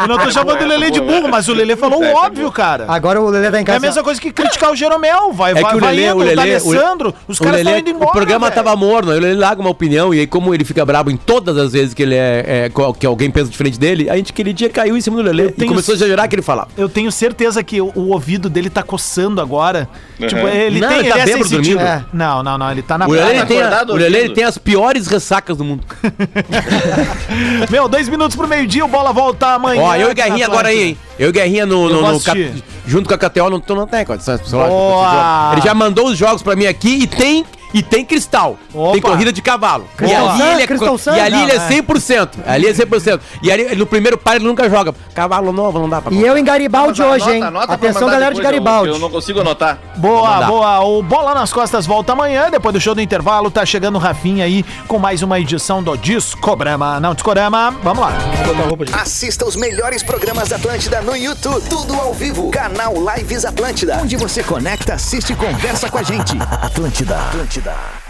Eu não tô chamando o Lelê de burro, mas o Lelê falou o É, óbvio, cara. Agora o Lelê tá em É casa. a mesma coisa que criticar o Jeromel. Vai, É vai, que o vai Lelê, indo, o o Lelê, D'Alessandro, os o caras Lelê, estão indo embora, o programa velho. tava morno, aí o Lelê larga uma opinião e aí como ele fica brabo em todas as vezes que ele é, é, que alguém pensa diferente dele, a gente aquele dia caiu em cima do Lelê e tenho começou a exagerar que ele falava. Eu tenho certeza que o, o ouvido dele tá coçando agora. Tipo, ele Não, tem, ele ele, tá é bêbado dormindo. É. Não, não, não, ele tá na O Lelê, tem, a- o Lelê tem as piores ressacas do mundo. [laughs] Meu, dois minutos pro meio-dia, o bola volta amanhã. Ó, eu e Guerrinha agora aí, hein? Eu e Guerrinha no, no, no assistir. junto com a KTO, não, tu não tem condições, pessoal. Boa! Ele já mandou os jogos pra mim aqui e tem E tem cristal. Opa. Tem corrida de cavalo. E Cristal ali ele é, e ali Não, ele é né? 100%. Ali é 100%. E ali, no primeiro par ele nunca joga. Cavalo novo não dá pra E eu em Garibaldi hoje, hein? anota- anota pra Atenção, galera de depois, eu- Garibaldi. Eu não consigo anotar. Boa, boa. O Bola nas Costas volta amanhã, depois do show do intervalo. Tá chegando o Rafinha aí com mais uma edição do Discobrama. Não, Discorama, vamos lá. Assista os melhores programas da Atlântida no YouTube. Tudo ao vivo. Canal Lives Atlântida. Onde você conecta, assiste e conversa com a gente. Atlântida. Atlântida.